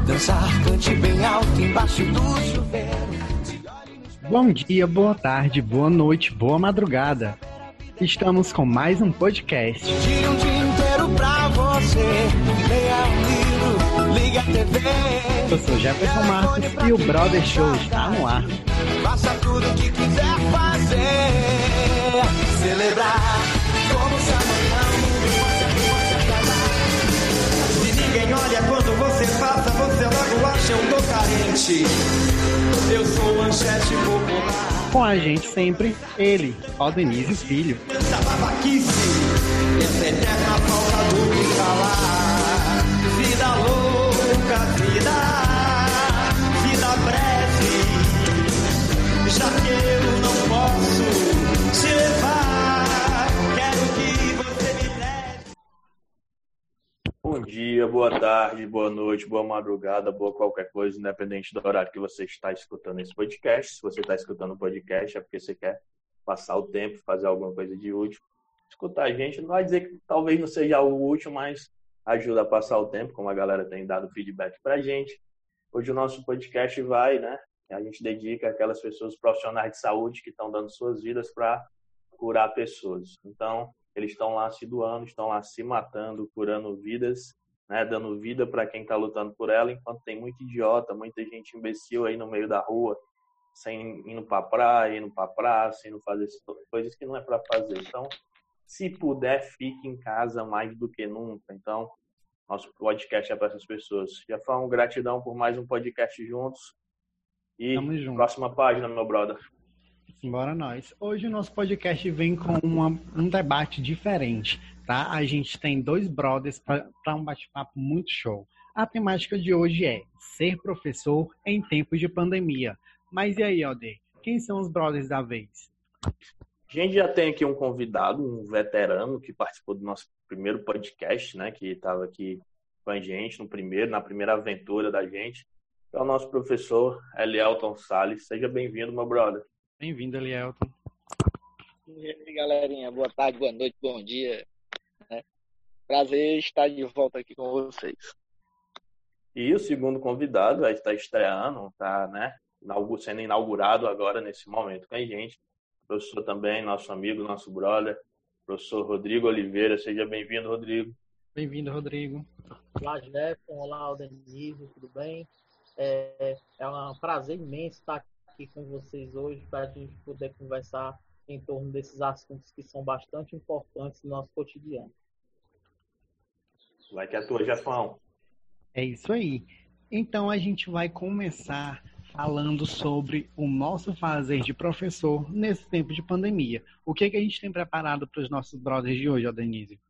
Dançar, cante bem alto embaixo do chuveiro. Bom dia, boa tarde, boa noite, boa madrugada. Estamos com mais um podcast. Tira um dia inteiro pra você, leia um livro, liga a TV. Eu sou Jefferson Marcos e o Brother Show está no ar. Faça tudo que eu tô carente. Eu sou manchete popular. Com a gente sempre, ele, Aldenise Filho. Essa babaquice, essa eterna falta do que falar. Dia, boa tarde, boa noite, boa madrugada, boa qualquer coisa, independente do horário que você está escutando esse podcast. Se você está escutando o podcast, é porque você quer passar o tempo, fazer alguma coisa de útil. Escutar a gente não vai dizer que talvez não seja algo útil, mas ajuda a passar o tempo, como a galera tem dado feedback pra gente. Hoje o nosso podcast vai, né? A gente dedica aquelas pessoas profissionais de saúde que estão dando suas vidas para curar pessoas. Então, eles estão lá se doando, estão lá se matando, curando vidas, né, dando vida para quem está lutando por ela, enquanto tem muito idiota, muita gente imbecil aí no meio da rua, sem indo para praia, indo para praça, indo fazer coisas que não é para fazer. Então, se puder, fique em casa mais do que nunca. Então, nosso podcast é para essas pessoas. Já falam gratidão por mais um podcast juntos. E Tamo junto. próxima página, meu brother. Simbora nós. Hoje o nosso podcast vem com uma- um debate diferente, tá? A gente tem dois brothers para um bate-papo muito show. A temática de hoje é ser professor em tempos de pandemia. Mas e aí, Alder? Quem são os brothers da vez? A gente já tem aqui um convidado, um veterano que participou do nosso primeiro podcast, né? Que estava aqui com a gente no primeiro, na primeira aventura da gente. É o nosso professor Elielton Salles. Seja bem-vindo, meu brother. Bem-vindo, Elielton. E aí, galerinha, boa tarde, boa noite, bom dia. Prazer estar de volta aqui com vocês. E o segundo convidado aí está estreando, está né, sendo inaugurado agora nesse momento com a gente. Professor também, nosso amigo, nosso brother, professor Rodrigo Oliveira. Seja bem-vindo, Rodrigo. Bem-vindo, Rodrigo. Olá, Jefferson. Olá, Aldenise, tudo bem? É, é um prazer imenso estar aqui com vocês hoje para a gente poder conversar em torno desses assuntos que são bastante importantes no nosso cotidiano. Vai que é a tua, Jefão. É isso aí. Então a gente vai começar falando sobre o nosso fazer de professor nesse tempo de pandemia. O que, que a gente tem preparado para os nossos brothers de hoje, Aldenise?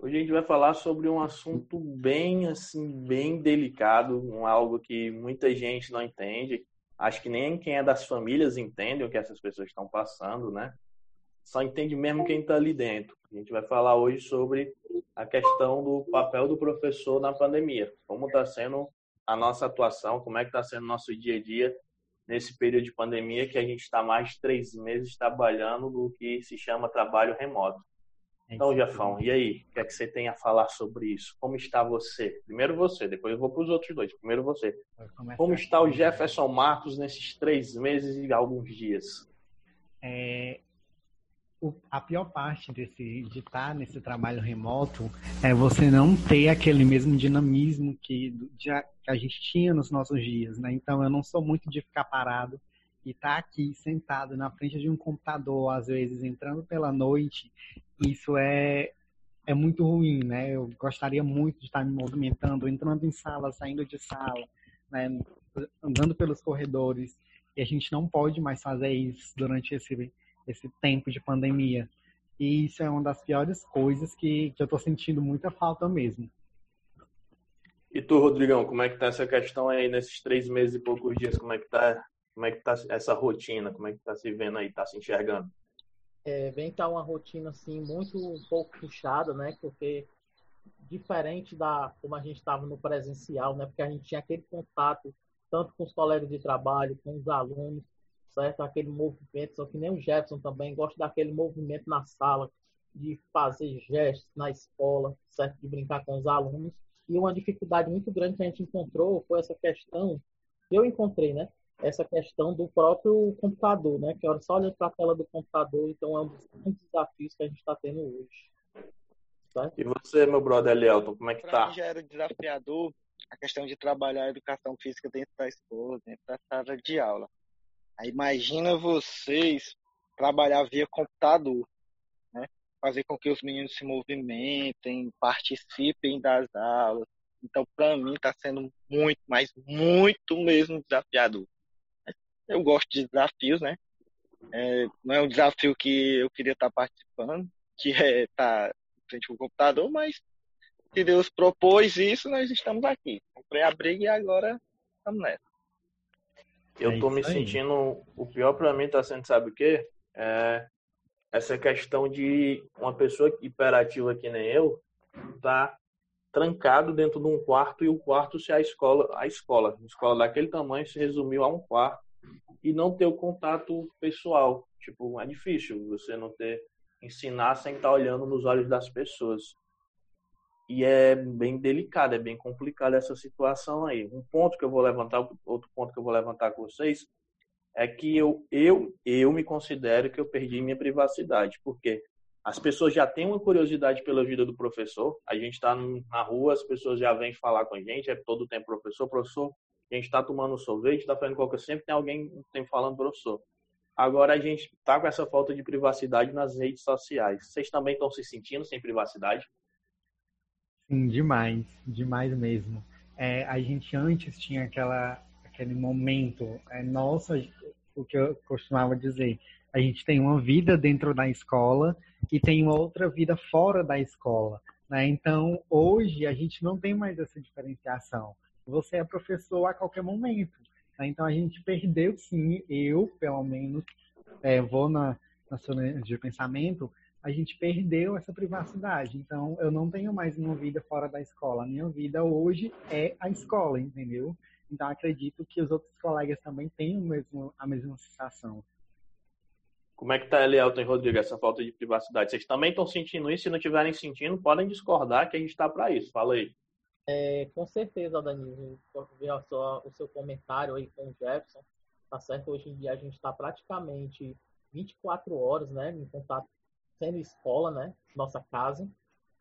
Hoje a gente vai falar sobre um assunto bem assim, bem delicado, um algo que muita gente não entende. Acho que nem quem é das famílias entende o que essas pessoas estão passando, né? Só entende mesmo quem está ali dentro. A gente vai falar hoje sobre a questão do papel do professor na pandemia. Como está sendo a nossa atuação, como é que está sendo o nosso dia a dia nesse período de pandemia que a gente está mais de três meses trabalhando do que se chama trabalho remoto. Então, Jafão, e aí? O que é que você tem a falar sobre isso? Como está você? Primeiro você, depois eu vou para os outros dois. Primeiro você. Como está o Jefferson Marcos nesses três meses e alguns dias? É, o- a pior parte desse, de estar nesse trabalho remoto é você não ter aquele mesmo dinamismo que, de que a gente tinha nos nossos dias, né? Então eu não sou muito de ficar parado e estar aqui sentado na frente de um computador, às vezes entrando pela noite, isso é é muito ruim, né? Eu gostaria muito de estar me movimentando, entrando em sala, saindo de sala, né? Andando pelos corredores. E a gente não pode mais fazer isso durante esse esse tempo de pandemia. E isso é uma das piores coisas que, que eu tô sentindo muita falta mesmo. E tu, Rodrigão, como é que tá essa questão aí nesses três meses e poucos dias? Como é que tá, como é que tá essa rotina? Como é que tá se vendo aí, tá se enxergando? É, vem tá uma rotina assim muito um pouco puxada, né? Porque diferente da como a gente estava no presencial, né? Porque a gente tinha aquele contato tanto com os colegas de trabalho, com os alunos, certo? Aquele movimento, só que nem o Jefferson também gosta daquele movimento na sala, de fazer gestos na escola, certo? De brincar com os alunos. E uma dificuldade muito grande que a gente encontrou foi essa questão, eu encontrei, né? Essa questão do próprio computador, né? Que é só olhando para a tela do computador, então é um dos grandes desafios que a gente está tendo hoje. Certo? E você, meu brother Elielton, como é que pra tá? Mim já era desafiador a questão de trabalhar a educação física dentro da escola, dentro da sala de aula. Imagina vocês trabalhar via computador, né? Fazer com que os meninos se movimentem, participem das aulas. Então, para mim, está sendo muito, mas muito mesmo desafiador. Eu gosto de desafios, né? É, não é um desafio que eu queria estar participando, que é estar frente ao computador, mas se Deus propôs isso, nós estamos aqui. Comprei a briga e agora estamos nessa. Eu É tô me sentindo. O pior pra mim tá sendo, sabe o quê? É essa questão de uma pessoa hiperativa que nem eu tá trancado dentro de um quarto e o quarto se a escola, a escola, a escola daquele tamanho se resumiu a um quarto e não ter o contato pessoal. Tipo, é difícil você não ter ensinar sem estar olhando nos olhos das pessoas. E é bem delicado, é bem complicado essa situação aí. Um ponto que eu vou levantar, outro ponto que eu vou levantar com vocês, é que eu, eu, eu me considero que eu perdi minha privacidade, porque as pessoas já têm uma curiosidade pela vida do professor, a gente está na rua, as pessoas já vêm falar com a gente, é todo tempo professor, professor, a gente está tomando sorvete, está fazendo qualquer sempre tem alguém tem falando professor. Agora a gente está com essa falta de privacidade nas redes sociais. Vocês também estão se sentindo sem privacidade? Sim, demais, demais mesmo. É, a gente antes tinha aquela, aquele momento, é, nossa, o que eu costumava dizer, a gente tem uma vida dentro da escola e tem uma outra vida fora da escola. Né? Então, hoje, a gente não tem mais essa diferenciação. Você é professor a qualquer momento. Né? Então, a gente perdeu, sim, eu, pelo menos, é, vou na, na sua de pensamento, a gente perdeu essa privacidade. Então, eu não tenho mais uma vida fora da escola. A minha vida hoje é a escola, entendeu? Então, acredito que os outros colegas também têm o mesmo, a mesma sensação. Como é que tá, Elielton e Rodrigo, essa falta de privacidade? Vocês também estão sentindo isso? Se não estiverem sentindo, podem discordar que a gente está para isso. Fala aí. É, com certeza, Danilo, ver o seu, o seu comentário aí com o Jefferson, tá certo? Hoje em dia a gente está praticamente 24 horas, né, em contato, sendo escola, né, nossa casa,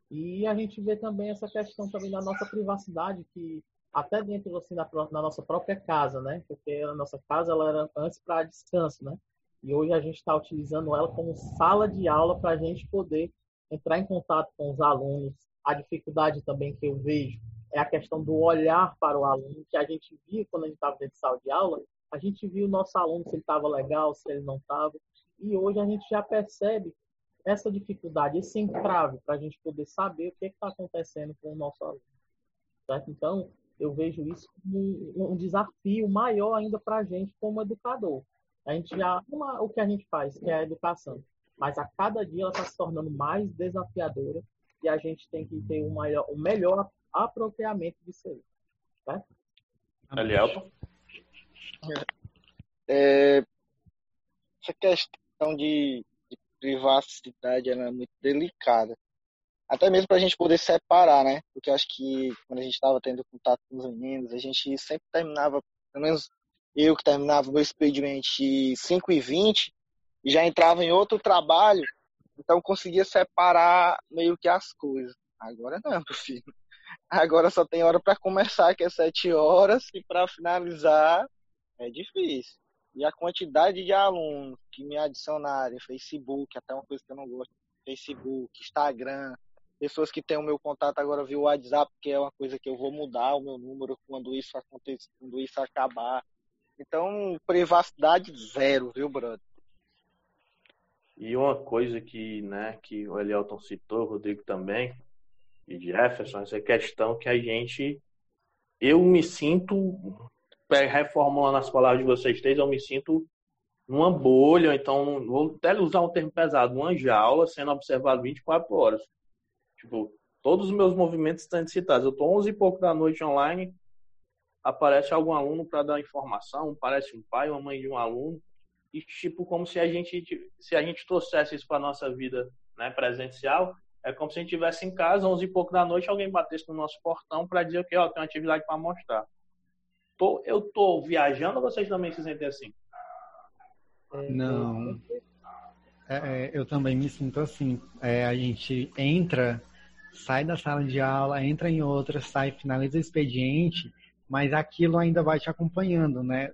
e a gente vê também essa questão também da nossa privacidade, que até dentro assim da, nossa própria casa, né, porque a nossa casa ela era antes para descanso, né, e hoje a gente está utilizando ela como sala de aula para a gente poder entrar em contato com os alunos. A dificuldade também que eu vejo é a questão do olhar para o aluno, que a gente via quando a gente estava dentro de sala de aula, a gente viu o nosso aluno se ele estava legal, se ele não estava, e hoje a gente já percebe essa dificuldade, esse entrave, para a gente poder saber o que está acontecendo com o nosso aluno. Certo? Então, eu vejo isso como um desafio maior ainda para a gente como educador. A gente já ama o que a gente faz, que é a educação, mas a cada dia ela está se tornando mais desafiadora e a gente tem que ter o, maior, o melhor apropriamento disso aí. Certo? Elielton? É, essa questão de, de privacidade ela é muito delicada. Até mesmo para a gente poder separar, né? Porque acho que quando a gente estava tendo contato com os meninos, a gente sempre terminava, pelo menos eu que terminava o meu expediente 5 e 20 e já entrava em outro trabalho, então conseguia separar meio que as coisas. Agora não, meu filho. Agora só tem hora para começar, que é 7 horas, e para finalizar é difícil. E a quantidade de alunos que me adicionarem, Facebook, até uma coisa que eu não gosto, Facebook, Instagram, pessoas que têm o meu contato agora via WhatsApp, que é uma coisa que eu vou mudar o meu número quando isso acontecer, quando isso acabar. Então, privacidade zero, viu, brother? E uma coisa que, né, que o Elielton citou, o Rodrigo também, e Jefferson, essa questão que a gente eu me sinto, reformulando as palavras de vocês três, eu me sinto numa bolha, então, vou até usar um termo pesado, uma jaula sendo observado 24 horas. Tipo, todos os meus movimentos estão citados. Eu estou 11 e pouco da noite online, aparece algum aluno para dar informação, aparece um pai, uma mãe de um aluno, e tipo, como se a gente, se a gente trouxesse isso para nossa vida né, presencial, é como se a gente estivesse em casa, 11 e pouco da noite, alguém batesse no nosso portão para dizer que ó, tem uma atividade para mostrar. Tô, eu tô viajando ou vocês também se sentem assim? Não. É, é, eu também me sinto assim. É, a gente entra, sai da sala de aula, entra em outra, sai, finaliza o expediente, mas aquilo ainda vai te acompanhando, né?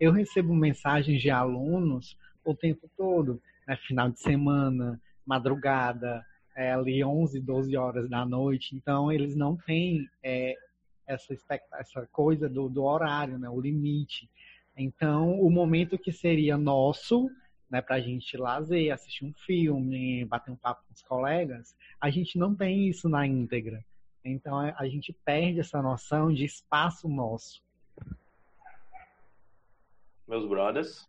Eu recebo mensagens de alunos o tempo todo, né? final de semana, madrugada, é, ali 11, 12 horas da noite. Então, eles não têm é, essa, essa coisa do, do horário, né? o limite. Então, o momento que seria nosso, né, para a gente lazer, assistir um filme, bater um papo com os colegas, a gente não tem isso na íntegra. Então, é, a gente perde essa noção de espaço nosso. Meus brothers?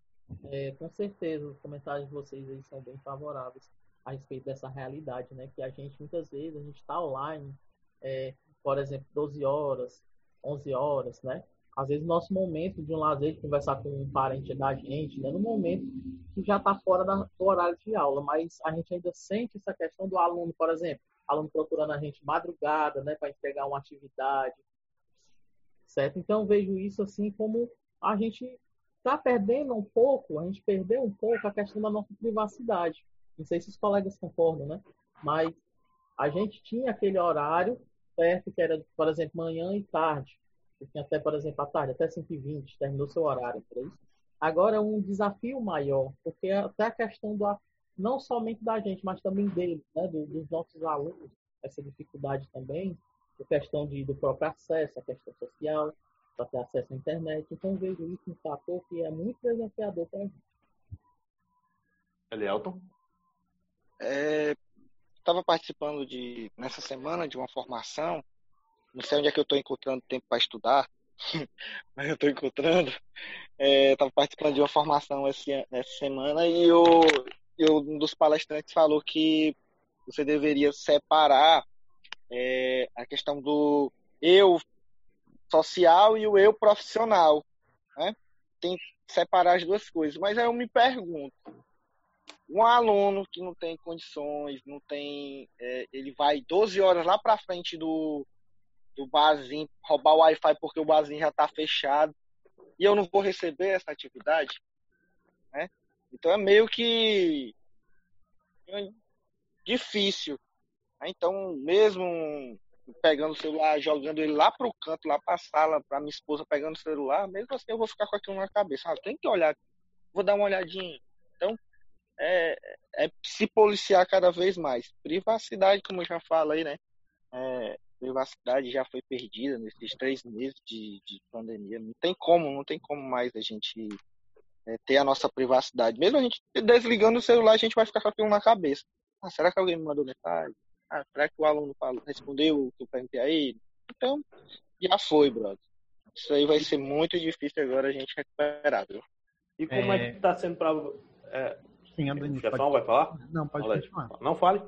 É, com certeza, os comentários de vocês aí são bem favoráveis a respeito dessa realidade, né? Que a gente, muitas vezes, a gente está online, é, por exemplo, 12 horas, 11 horas, né? às vezes, nosso momento de um lazer, de conversar com um parente da gente, né, no momento que já está fora da, do horário de aula, mas a gente ainda sente essa questão do aluno, por exemplo, aluno procurando a gente madrugada, né, para entregar uma atividade, certo? Então, vejo isso assim como a gente está perdendo um pouco, a gente perdeu um pouco a questão da nossa privacidade. Não sei se os colegas concordam, né? Mas a gente tinha aquele horário certo, que era, por exemplo, manhã e tarde. Você tinha até, por exemplo, à tarde, até 120, terminou seu horário, por isso. Agora é um desafio maior, porque até a questão do, não somente da gente, mas também deles, né, dos nossos alunos, essa dificuldade também, a questão de, do próprio acesso, a questão social, para ter acesso à internet. Então, eu vejo isso um fator que é muito desafiador para a gente. Elielton? Estava participando de, nessa semana de uma formação não sei onde é que eu estou encontrando tempo para estudar, mas eu estou encontrando. Estava é, participando de uma formação esse, essa semana e o, e um dos palestrantes falou que você deveria separar é, a questão do eu social e o eu profissional. Né? Tem que separar as duas coisas. Mas aí eu me pergunto, um aluno que não tem condições, não tem, é, ele vai 12 horas lá para frente do, do barzinho, roubar o Wi-Fi porque o barzinho já está fechado e eu não vou receber essa atividade, né? Então é meio que difícil. Né? Então, mesmo pegando o celular, jogando ele lá pro canto, lá pra sala, pra minha esposa pegando o celular, mesmo assim eu vou ficar com aquilo na cabeça. Ah, tem que olhar, vou dar uma olhadinha. Então, é, é se policiar cada vez mais. Privacidade, como eu já falei, né? É, privacidade já foi perdida nesses três meses de, de pandemia. Não tem como, não tem como mais a gente é, ter a nossa privacidade. Mesmo a gente desligando o celular, a gente vai ficar com aquilo na cabeça. Ah, será que alguém me mandou mensagem? Ah, será que o aluno falou, respondeu o que eu perguntei a ele? Então, já foi, brother. Isso aí vai ser muito difícil agora a gente recuperar, viu? E como é, é que tá sendo para é... Sim, o chefão pode... vai falar? Não, pode continuar. Não fale.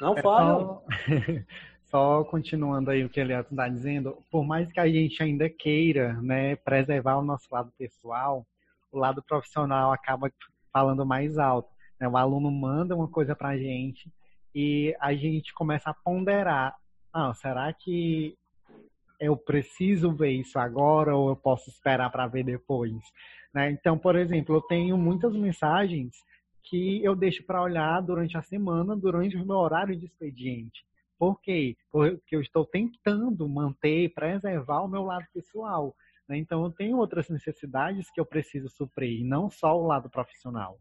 Não é fale. Só... Só continuando aí o que ele está dizendo, por mais que a gente ainda queira né, preservar o nosso lado pessoal, o lado profissional acaba falando mais alto. Né? O aluno manda uma coisa para a gente e a gente começa a ponderar. Ah, será que eu preciso ver isso agora ou eu posso esperar para ver depois? Né? Então, por exemplo, eu tenho muitas mensagens que eu deixo para olhar durante a semana, durante o meu horário de expediente. Por quê? Porque eu estou tentando manter, preservar o meu lado pessoal. Né? Então, eu tenho outras necessidades que eu preciso suprir, não só o lado profissional.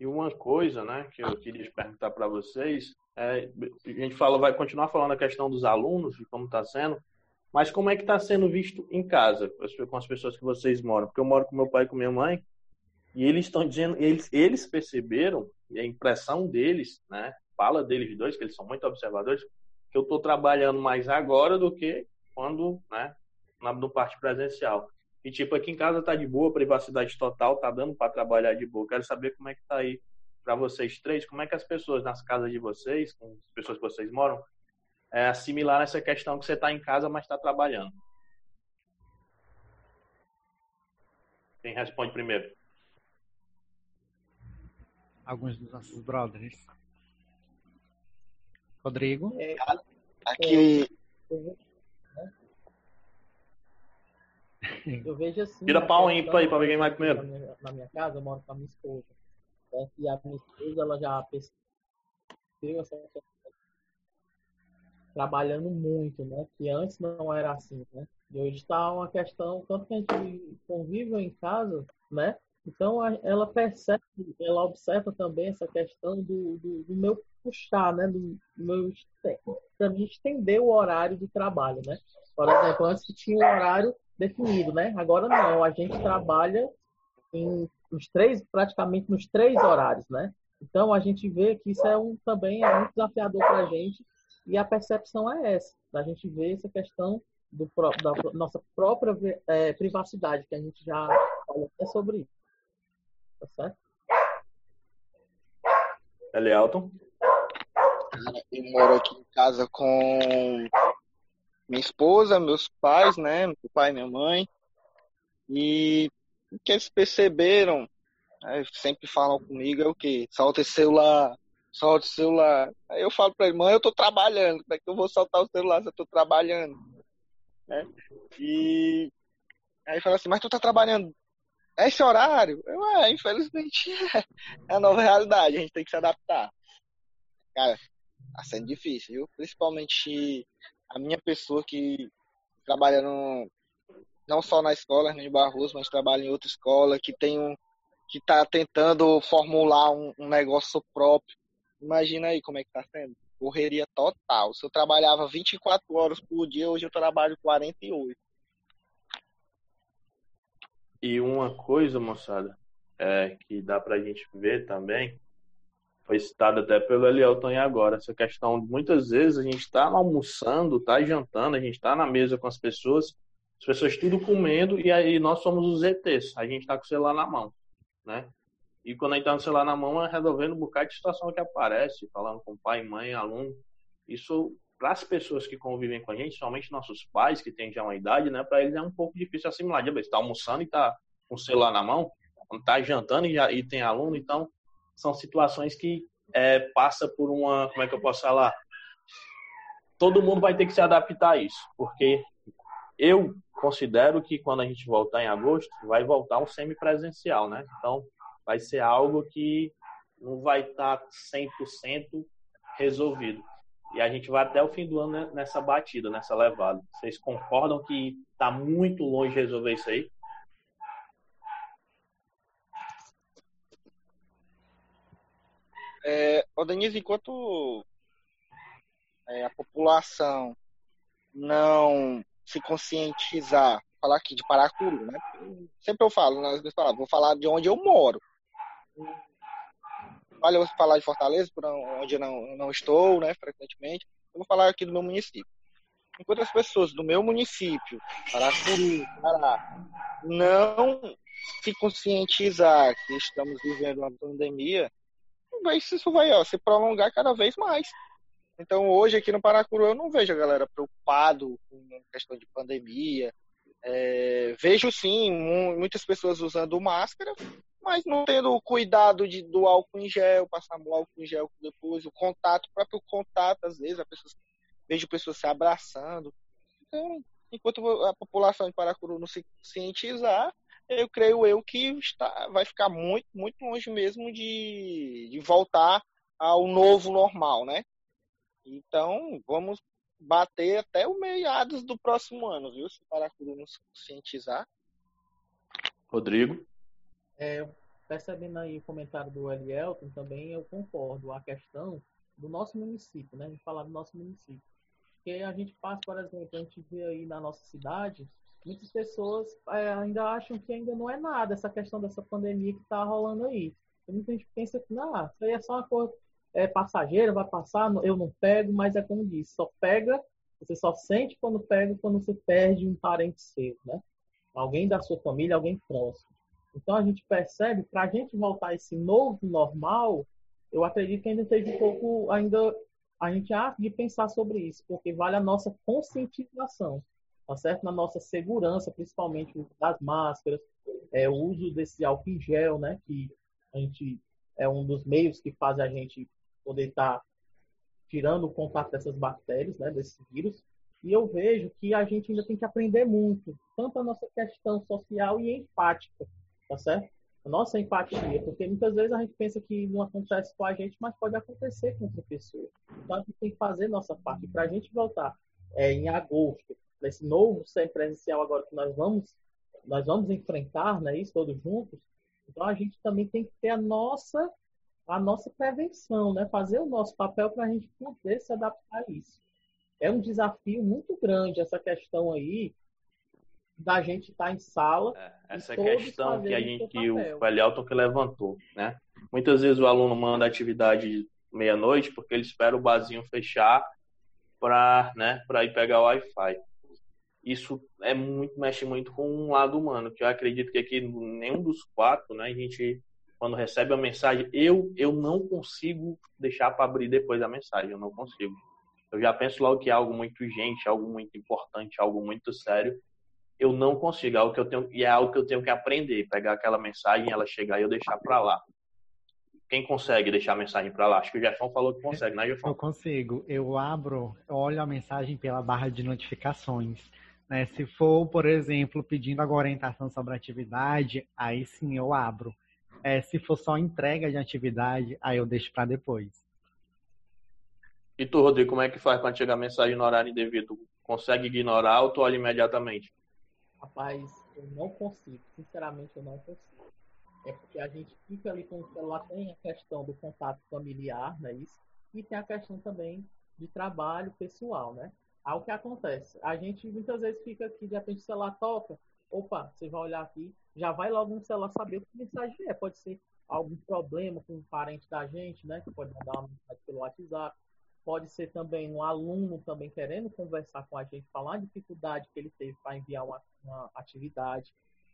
E uma coisa, né, que eu queria perguntar para vocês, é, a gente fala, vai continuar falando a questão dos alunos e como está sendo, mas como é que está sendo visto em casa com as pessoas que vocês moram? Porque eu moro com meu pai e com minha mãe e eles estão dizendo, eles, eles perceberam, e a impressão deles, né, fala deles dois, que eles são muito observadores, que eu estou trabalhando mais agora do que quando, né, no parte presencial. E tipo, aqui em casa tá de boa, privacidade total, tá dando para trabalhar de boa. Quero saber como é que tá aí para vocês três, como é que as pessoas nas casas de vocês, com as pessoas que vocês moram, é, assimilar essa questão que você está em casa, mas está trabalhando. Quem responde primeiro? Alguns dos nossos brothers. Rodrigo? É, aqui. Eu vejo assim. Tira pau aí para ver quem vai primeiro. Na minha, na minha casa, eu moro com a minha esposa. Né? E a minha esposa, ela já percebeu essa trabalhando muito, né? Que antes não era assim, né? E hoje está uma questão, tanto que a gente convive em casa, né? Então ela percebe, ela observa também essa questão do, do, do meu puxar, né? Do, do meu de estender o horário de trabalho, né? Por exemplo, antes tinha um horário definido, né? Agora não, a gente trabalha em nos três, praticamente nos três horários, né? Então a gente vê que isso é um também é muito desafiador para a gente e a percepção é essa, da gente ver essa questão do, da nossa própria é, privacidade, que a gente já falou sobre isso. Tá certo? Elielton? Eu moro aqui em casa com minha esposa, meus pais, né? Meu pai e minha mãe. E o que eles perceberam, né, sempre falam comigo, é o quê? Solta esse celular, solta o celular. Aí eu falo pra ele, mãe, eu tô trabalhando, como é que eu vou soltar o celular se eu tô trabalhando? Né? E aí fala assim, mas tu tá trabalhando é esse horário? Eu, é, infelizmente é a nova realidade, a gente tem que se adaptar. Cara, tá sendo difícil, viu? Principalmente a minha pessoa que trabalha no, não só na escola de Barroso, mas trabalha em outra escola, que tem um que está tentando formular um, um, negócio próprio. Imagina aí como é que está sendo. Correria total. Se eu trabalhava 24 horas por dia, hoje eu trabalho 48. E uma coisa, moçada, é, que dá pra gente ver também, foi citado até pelo Elielton agora, essa questão, muitas vezes a gente está almoçando, está jantando, a gente está na mesa com as pessoas, as pessoas tudo comendo e aí nós somos os ETs. A gente está com o celular na mão, né? E quando a gente está com celular na mão, é resolvendo um bocado de situação que aparece, falando com pai, mãe, aluno. Isso, para as pessoas que convivem com a gente, somente nossos pais, que têm já uma idade, né? Para eles é um pouco difícil assimilar. Você está almoçando e está com o celular na mão, está jantando e, já, e tem aluno, então são situações que é, passa por uma, como é que eu posso falar? Todo mundo vai ter que se adaptar a isso, porque eu considero que quando a gente voltar em agosto, vai voltar um semipresencial, né? Então, vai ser algo que não vai estar 100% resolvido. E a gente vai até o fim do ano nessa batida, nessa levada. Vocês concordam que está muito longe de resolver isso aí? É, Denise, enquanto é, a população não se conscientizar, falar aqui de Paracuru, né? Sempre eu falo nas minhas palavras, vou falar de onde eu moro. Olha, eu falar de Fortaleza, por onde eu não, não estou, né, frequentemente. Eu vou falar aqui do meu município. Enquanto as pessoas do meu município, Paracuru, Pará, não se conscientizar que estamos vivendo uma pandemia, isso vai ó, se prolongar cada vez mais. Então, hoje aqui no Paracuru, eu não vejo a galera preocupado com questão de pandemia. É, vejo sim muitas pessoas usando máscara, mas não tendo o cuidado de, do álcool em gel, passar o álcool em gel depois, o contato, o próprio contato, às vezes, a pessoa, vejo pessoas se abraçando. Então, enquanto a população de Paracuru não se cientizar, eu creio eu que está, vai ficar muito, muito longe mesmo de, de voltar ao novo normal, né? Então, vamos bater até o meados do próximo ano, viu? Se Paracuru nos conscientizar. Rodrigo? É, percebendo aí o comentário do Elielton, também eu concordo. A questão do nosso município, né? A gente falar do nosso município. Porque a gente passa, por exemplo, a gente vê aí na nossa cidade, muitas pessoas é, ainda acham que ainda não é nada essa questão dessa pandemia que está rolando aí. Muita gente pensa que, não, isso aí é só uma coisa é passageira, vai passar, eu não pego, mas é como disse, só pega Você só sente quando pega quando você perde um parente seu, né? Alguém da sua família, alguém próximo. Então a gente percebe, para a gente voltar a esse novo normal, eu acredito que ainda esteja um pouco, ainda a gente há de pensar sobre isso, porque vale a nossa conscientização, tá certo? Na nossa segurança, principalmente das máscaras, é, o uso desse álcool em gel, né? Que a gente é um dos meios que faz a gente poder estar tá tirando o contato dessas bactérias, né? Desse vírus. E eu vejo que a gente ainda tem que aprender muito, tanto a nossa questão social e empática, tá certo? A nossa empatia, porque muitas vezes a gente pensa que não acontece com a gente, mas pode acontecer com outra pessoa. Então a gente tem que fazer nossa parte. Para a gente voltar é, em agosto, nesse novo presencial agora que nós vamos, nós vamos enfrentar, né, isso todos juntos, então a gente também tem que ter a nossa a nossa prevenção, né? Fazer o nosso papel para a gente poder se adaptar a isso. É um desafio muito grande essa questão aí da gente estar tá em sala. É, essa questão que a gente, o Elielton que levantou, né? Muitas vezes o aluno manda atividade meia-noite porque ele espera o barzinho fechar para, né, ir pegar o Wi-Fi. Isso é muito mexe muito com um lado humano, que eu acredito que aqui nenhum dos quatro, né, a gente quando recebe a mensagem, eu eu não consigo deixar para abrir depois a mensagem, eu não consigo. Eu já penso logo que é algo muito urgente, algo muito importante, algo muito sério, eu não consigo. É algo que eu tenho, e é algo que eu tenho que aprender. Pegar aquela mensagem, ela chegar e eu deixar para lá. Quem consegue deixar a mensagem para lá? Acho que o Jefão falou que consegue, né, Jefão? Eu consigo. Eu abro, olho a mensagem pela barra de notificações. Né? Se for, por exemplo, pedindo alguma orientação sobre atividade, aí sim eu abro. É, se for só entrega de atividade, aí eu deixo para depois. E tu, Rodrigo, como é que faz para chegar a mensagem no horário indevido? Consegue ignorar ou tu olha imediatamente? Rapaz, eu não consigo. Sinceramente, eu não consigo. É porque a gente fica ali com o celular, tem a questão do contato familiar, né? Isso. E tem a questão também de trabalho pessoal, né? Aí o que acontece? A gente muitas vezes fica aqui, de repente o celular toca, opa, você vai olhar aqui, já vai logo no celular saber o que mensagem é. Pode ser algum problema com um parente da gente, né? Que pode mandar uma mensagem pelo WhatsApp pode ser também um aluno também querendo conversar com a gente, falar a dificuldade que ele teve para enviar uma, uma, atividade,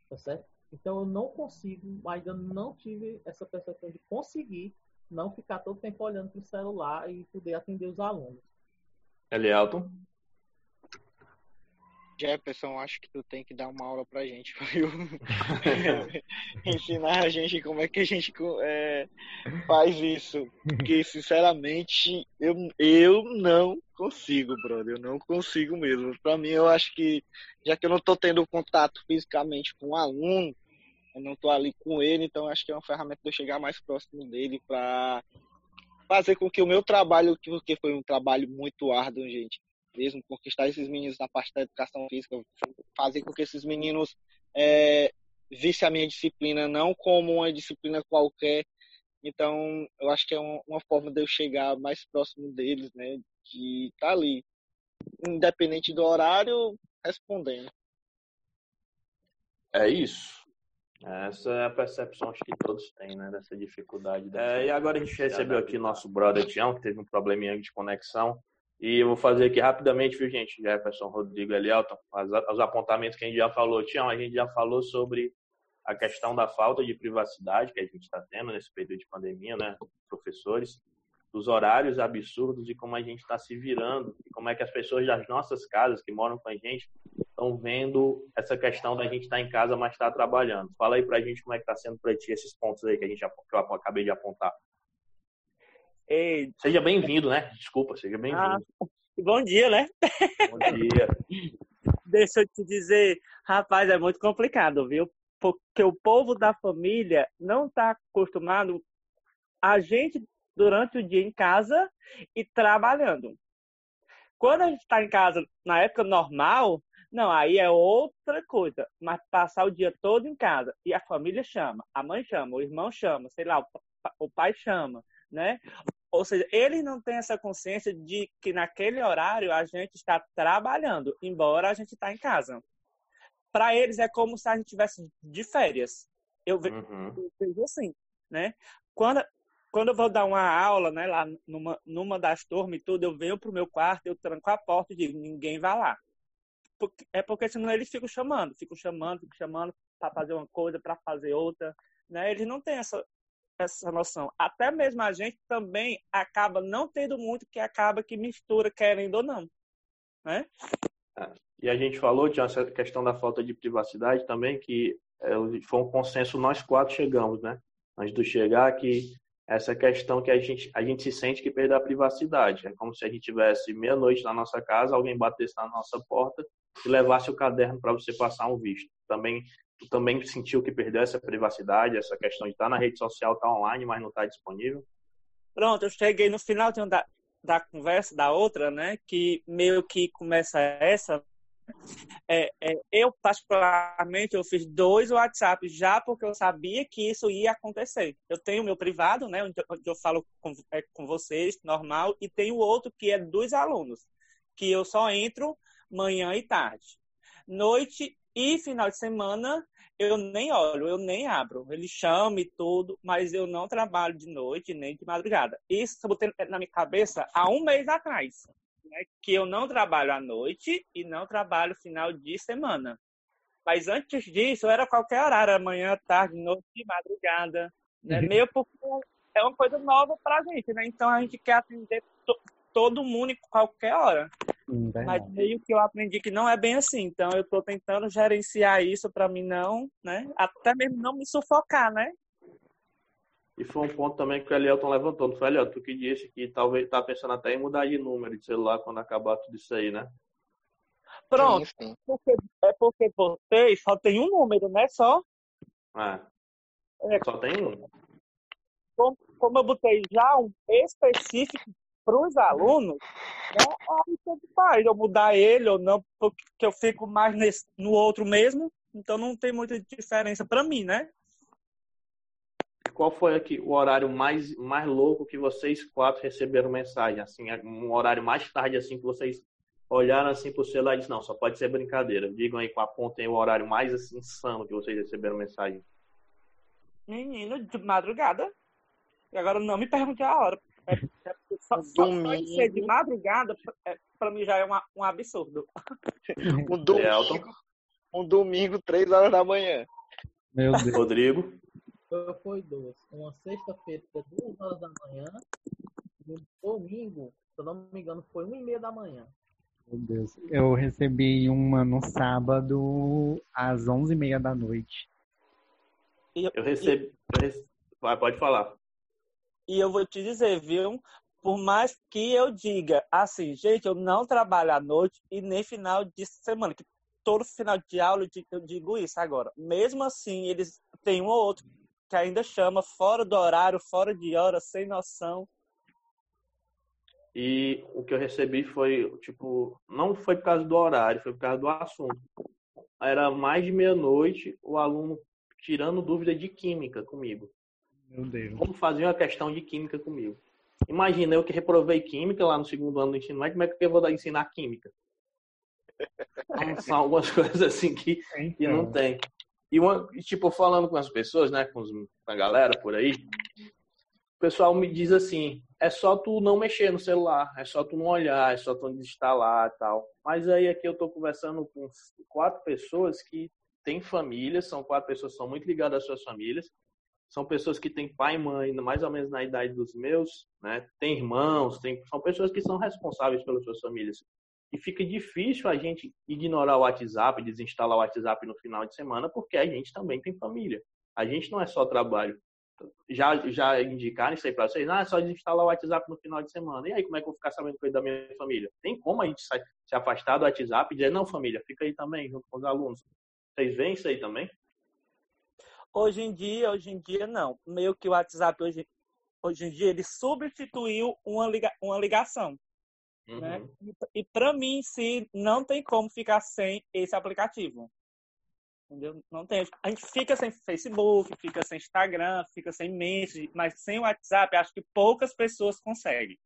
tá certo? Então eu não consigo, ainda não tive essa percepção de conseguir não ficar todo tempo olhando para o celular e poder atender os alunos. Elielton? Jefferson, acho que tu tem que dar uma aula pra gente, viu? Ensinar a gente como é que a gente é, faz isso. Porque, sinceramente, eu, eu não consigo, brother. Eu não consigo mesmo. Pra mim, eu acho que, já que eu não tô tendo contato fisicamente com o aluno, eu não tô ali com ele, então acho que é uma ferramenta de eu chegar mais próximo dele pra fazer com que o meu trabalho, porque foi um trabalho muito árduo, gente, mesmo, conquistar esses meninos na parte da educação física, fazer com que esses meninos é, vissem a minha disciplina não como uma disciplina qualquer. Então, eu acho que é uma, uma forma de eu chegar mais próximo deles, né? De estar tá ali, independente do horário, respondendo. É isso. Essa é a percepção acho que todos têm, né? Dessa dificuldade. Dessa é, e agora a gente recebeu aqui nosso brother Tião, que teve um probleminha de conexão. E eu vou fazer aqui rapidamente, viu, gente? Jefferson, Rodrigo, Elielton, os apontamentos que a gente já falou. Tião, a gente já falou sobre a questão da falta de privacidade que a gente está tendo nesse período de pandemia, né? Professores, dos horários absurdos e como a gente está se virando, e como é que as pessoas das nossas casas que moram com a gente estão vendo essa questão da gente estar tá em casa, mas estar tá trabalhando. Fala aí pra gente como é que está sendo para ti esses pontos aí que a gente que eu acabei de apontar. Ei. Seja bem-vindo, né? Desculpa, seja bem-vindo. Ah, bom dia, né? Bom dia. Deixa eu te dizer, rapaz, é muito complicado, viu? Porque o povo da família não está acostumado a gente durante o dia em casa e trabalhando. Quando a gente está em casa na época normal, não, aí é outra coisa. Mas passar o dia todo em casa e a família chama, a mãe chama, o irmão chama, sei lá, o pai chama, né? Ou seja, eles não têm essa consciência de que naquele horário a gente está trabalhando, embora a gente está em casa. Para eles é como se a gente tivesse de férias. Eu vejo, uhum. eu vejo assim, né? Quando quando eu vou dar uma aula, né, lá numa, numa das turmas e tudo, eu venho pro meu quarto, eu tranco a porta e digo, ninguém vai lá. Porque, é porque senão eles ficam chamando, ficam chamando, ficam chamando para fazer uma coisa, para fazer outra, né? Eles não têm essa, essa noção. Até mesmo a gente também acaba não tendo muito que acaba que mistura, querendo ou não, né? É. E a gente falou, tinha essa questão da falta de privacidade também, que é, foi um consenso, nós quatro chegamos, né? Antes de chegar, que essa questão que a gente, a gente se sente que perdeu a privacidade. É como se a gente tivesse meia-noite na nossa casa, alguém batesse na nossa porta e levasse o caderno para você passar um visto. Também, tu também sentiu que perdeu essa privacidade, essa questão de estar tá na rede social, estar tá online, mas não estar tá disponível? Pronto, eu cheguei no final da, da conversa, da outra, né, que meio que começa essa, é, é, eu, particularmente, eu fiz dois WhatsApp já porque eu sabia que isso ia acontecer. Eu tenho o meu privado, né, onde eu falo com, é, com vocês, normal, e tenho outro que é dos alunos, que eu só entro manhã e tarde. Noite e final de semana, eu nem olho, eu nem abro. Ele chama e tudo, mas eu não trabalho de noite nem de madrugada. Isso eu botei na minha cabeça há um mês atrás né, que eu não trabalho à noite e não trabalho final de semana. Mas antes disso, era qualquer horário, amanhã, tarde, noite, madrugada. Né? Uhum. Meio porque é uma coisa nova para a gente, né? Então a gente quer atender to todo mundo em qualquer hora. Hum, Mas meio que eu aprendi que não é bem assim. Então eu estou tentando gerenciar isso para mim não, né? Até mesmo não me sufocar, né? E foi um ponto também que o Elielton levantou, não foi, Elielton? Tu que disse que talvez tá pensando até em mudar de número de celular quando acabar tudo isso aí, né? Pronto. Sim, sim. Porque, é porque vocês só tem um número, né? Só? É. é. Só tem um. Como, como eu botei já um específico para os alunos, né? aí tanto faz eu mudar ele ou não, porque eu fico mais nesse, no outro mesmo, então não tem muita diferença para mim, né? qual foi aqui o horário mais, mais louco que vocês quatro receberam mensagem? Assim, é um horário mais tarde, assim, que vocês olharam assim pro celular e disseram, não, só pode ser brincadeira. Digam aí, apontem o horário mais assim, insano que vocês receberam mensagem. Menino, de madrugada. E agora não me pergunte a hora. É, é, só, só ser de madrugada, é, pra mim já é uma, um absurdo. um domingo, um domingo, três horas da manhã. Meu Deus. Rodrigo foi duas. Uma sexta-feira, duas horas da manhã. E um domingo, se eu não me engano, foi uma e meia da manhã. Meu Deus. Eu recebi uma no sábado, às onze e meia da noite. Eu, recebi. Eu recebi... Pode falar. E eu vou te dizer, viu? Por mais que eu diga assim, gente, eu não trabalho à noite e nem final de semana, que todo final de aula eu digo isso agora. Mesmo assim, eles têm um ou outro que ainda chama fora do horário, fora de hora, sem noção. E o que eu recebi foi, tipo, não foi por causa do horário, foi por causa do assunto. Era mais de meia-noite, o aluno tirando dúvida de química comigo. Meu Deus. Como fazer uma questão de química comigo. Imagina eu que reprovei química lá no segundo ano do ensino médio, como é que eu vou ensinar química? Então, são algumas coisas assim que, que não então. tem. E, uma, tipo, falando com as pessoas, né, com, os, com a galera por aí, o pessoal me diz assim: é só tu não mexer no celular, é só tu não olhar, é só tu desinstalar e tal. Mas aí aqui eu tô conversando com quatro pessoas que têm família, são quatro pessoas que são muito ligadas às suas famílias, são pessoas que têm pai e mãe, mais ou menos na idade dos meus, né? Tem irmãos, tem, são pessoas que são responsáveis pelas suas famílias. E fica difícil a gente ignorar o WhatsApp, desinstalar o WhatsApp no final de semana, porque a gente também tem família. A gente não é só trabalho. Já, já indicaram isso aí para vocês? Ah, é só desinstalar o WhatsApp no final de semana. E aí, como é que eu vou ficar sabendo coisa da minha família? Tem como a gente se afastar do WhatsApp e dizer, não, família, fica aí também, junto com os alunos. Vocês veem isso aí também? Hoje em dia, hoje em dia, não. Meio que o WhatsApp, hoje, hoje em dia, ele substituiu uma, liga, uma ligação. Né? Uhum. Né? E, e para mim, se não tem como ficar sem esse aplicativo. Entendeu? Não tem. A gente fica sem Facebook, fica sem Instagram, fica sem Messenger, mas sem WhatsApp, acho que poucas pessoas conseguem.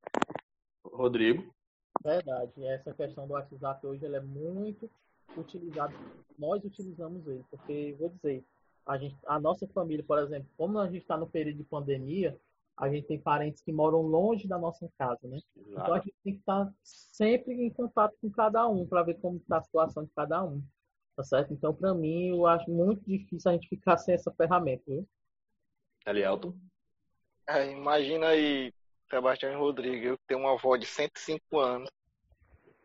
Rodrigo? Verdade. Essa questão do WhatsApp hoje ele é muito utilizado. Nós utilizamos ele, porque, vou dizer, a, gente, a nossa família, por exemplo, como a gente está no período de pandemia, a gente tem parentes que moram longe da nossa casa, né? Exato. Então a gente tem que estar sempre em contato com cada um para ver como está a situação de cada um, tá certo? Então, para mim, eu acho muito difícil a gente ficar sem essa ferramenta, viu? Elielton? É, imagina aí, Sebastião Rodrigues, eu tenho uma avó de 105 anos,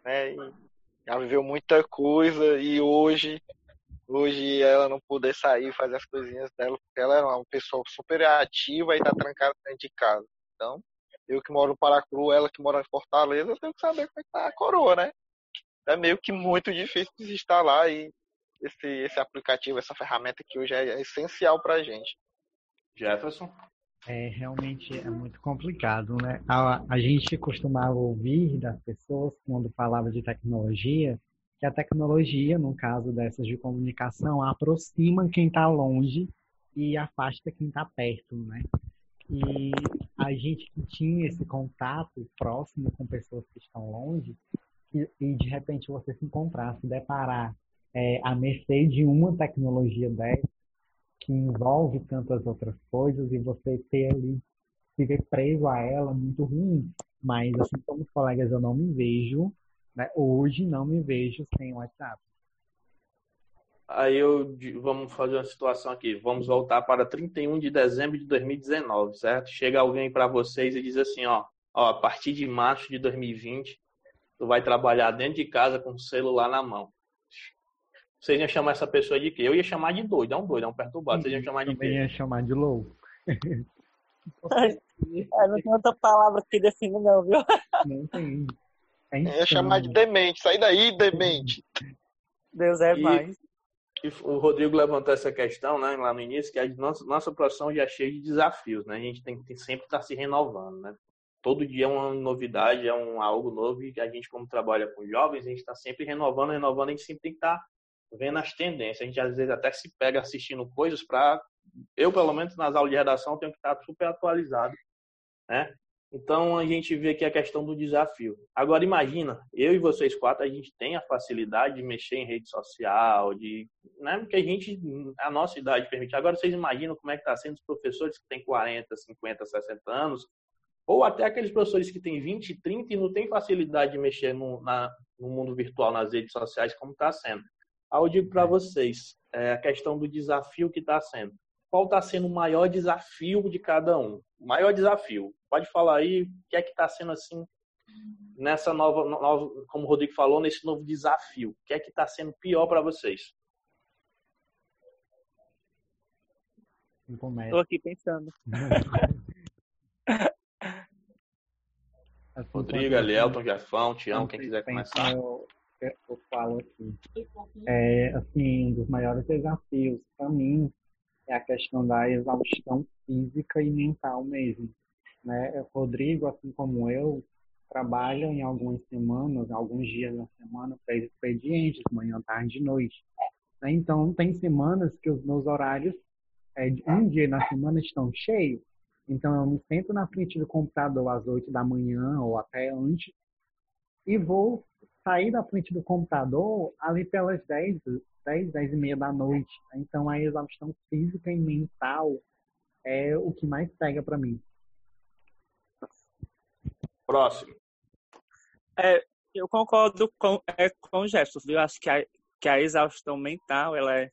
né? E já viveu muita coisa e hoje hoje ela não poder sair fazer as coisinhas dela, porque ela é uma pessoa super ativa e tá trancada dentro de casa. Então, eu que moro no Paracru, ela que mora em Fortaleza, eu tenho que saber como é que tá a coroa, né? É meio que muito difícil de instalar e esse, esse aplicativo, essa ferramenta que hoje é, é essencial pra gente. Jefferson? É, realmente é muito complicado, né? A, a gente costumava ouvir das pessoas, quando falava de tecnologia, que a tecnologia, no caso dessas de comunicação, aproxima quem está longe e afasta quem está perto, né? E a gente que tinha esse contato próximo com pessoas que estão longe, e, e de repente você se encontrar, se deparar é, à mercê de uma tecnologia dessa, que envolve tantas outras coisas, e você ter ali, ver preso a ela, muito ruim. Mas, assim como os colegas, eu não me vejo né? Hoje não me vejo sem WhatsApp. Aí eu vamos fazer uma situação aqui. Vamos voltar para 31 de dezembro de 2019, certo? Chega alguém para vocês e diz assim, ó, ó, a partir de março de 2020, tu vai trabalhar dentro de casa com o celular na mão. Vocês iam chamar essa pessoa de quê? Eu ia chamar de doido, é um doido, é um perturbado. Vocês iam chamar de quê? Eu ia chamar de louco. não tem outra palavra que define não, viu? Não tem. É ia chamar de demente. Sai daí, demente. Deus é e, mais. E o Rodrigo levantou essa questão né, lá no início, que a nossa, nossa profissão já é cheia de desafios. Né? A gente tem que sempre estar tá se renovando. Né? Todo dia é uma novidade, é um, algo novo. E a gente, como trabalha com jovens, a gente está sempre renovando, renovando. A gente sempre tem que estar tá vendo as tendências. A gente às vezes até se pega assistindo coisas para. Eu, pelo menos, nas aulas de redação, tenho que estar tá super atualizado. Né? Então a gente vê aqui a questão do desafio. Agora imagina, eu e vocês quatro, a gente tem a facilidade de mexer em rede social, de, né, porque a gente, a nossa idade permite. Agora vocês imaginam como é que está sendo os professores que têm 40, 50, 60 anos, ou até aqueles professores que têm 20, 30 e não têm facilidade de mexer no, na, no mundo virtual, nas redes sociais, como está sendo. Aí eu digo para vocês, é a questão do desafio que está sendo qual está sendo o maior desafio de cada um? O maior desafio. Pode falar aí o que é que está sendo assim nessa nova, nova, como o Rodrigo falou, nesse novo desafio. O que é que está sendo pior para vocês? Estou aqui pensando. Rodrigo, Elielton, Jefão, Tião, quem quiser começar. Eu, eu falo aqui. É, assim, um dos maiores desafios para mim é a questão da exaustão física e mental mesmo. Né? Rodrigo, assim como eu, trabalham em algumas semanas, alguns dias na semana, três expedientes, manhã, tarde e noite. Né? Então, tem semanas que os meus horários, é, um dia na semana, estão cheios. Então, eu me sento na frente do computador às oito da manhã ou até antes e vou sair da frente do computador ali pelas dez 10, 10 e meia da noite. Então a exaustão física e mental é o que mais pega para mim. Próximo. É, eu concordo com, é, com o Gestos, viu? Acho que a, que a exaustão mental, ela, é,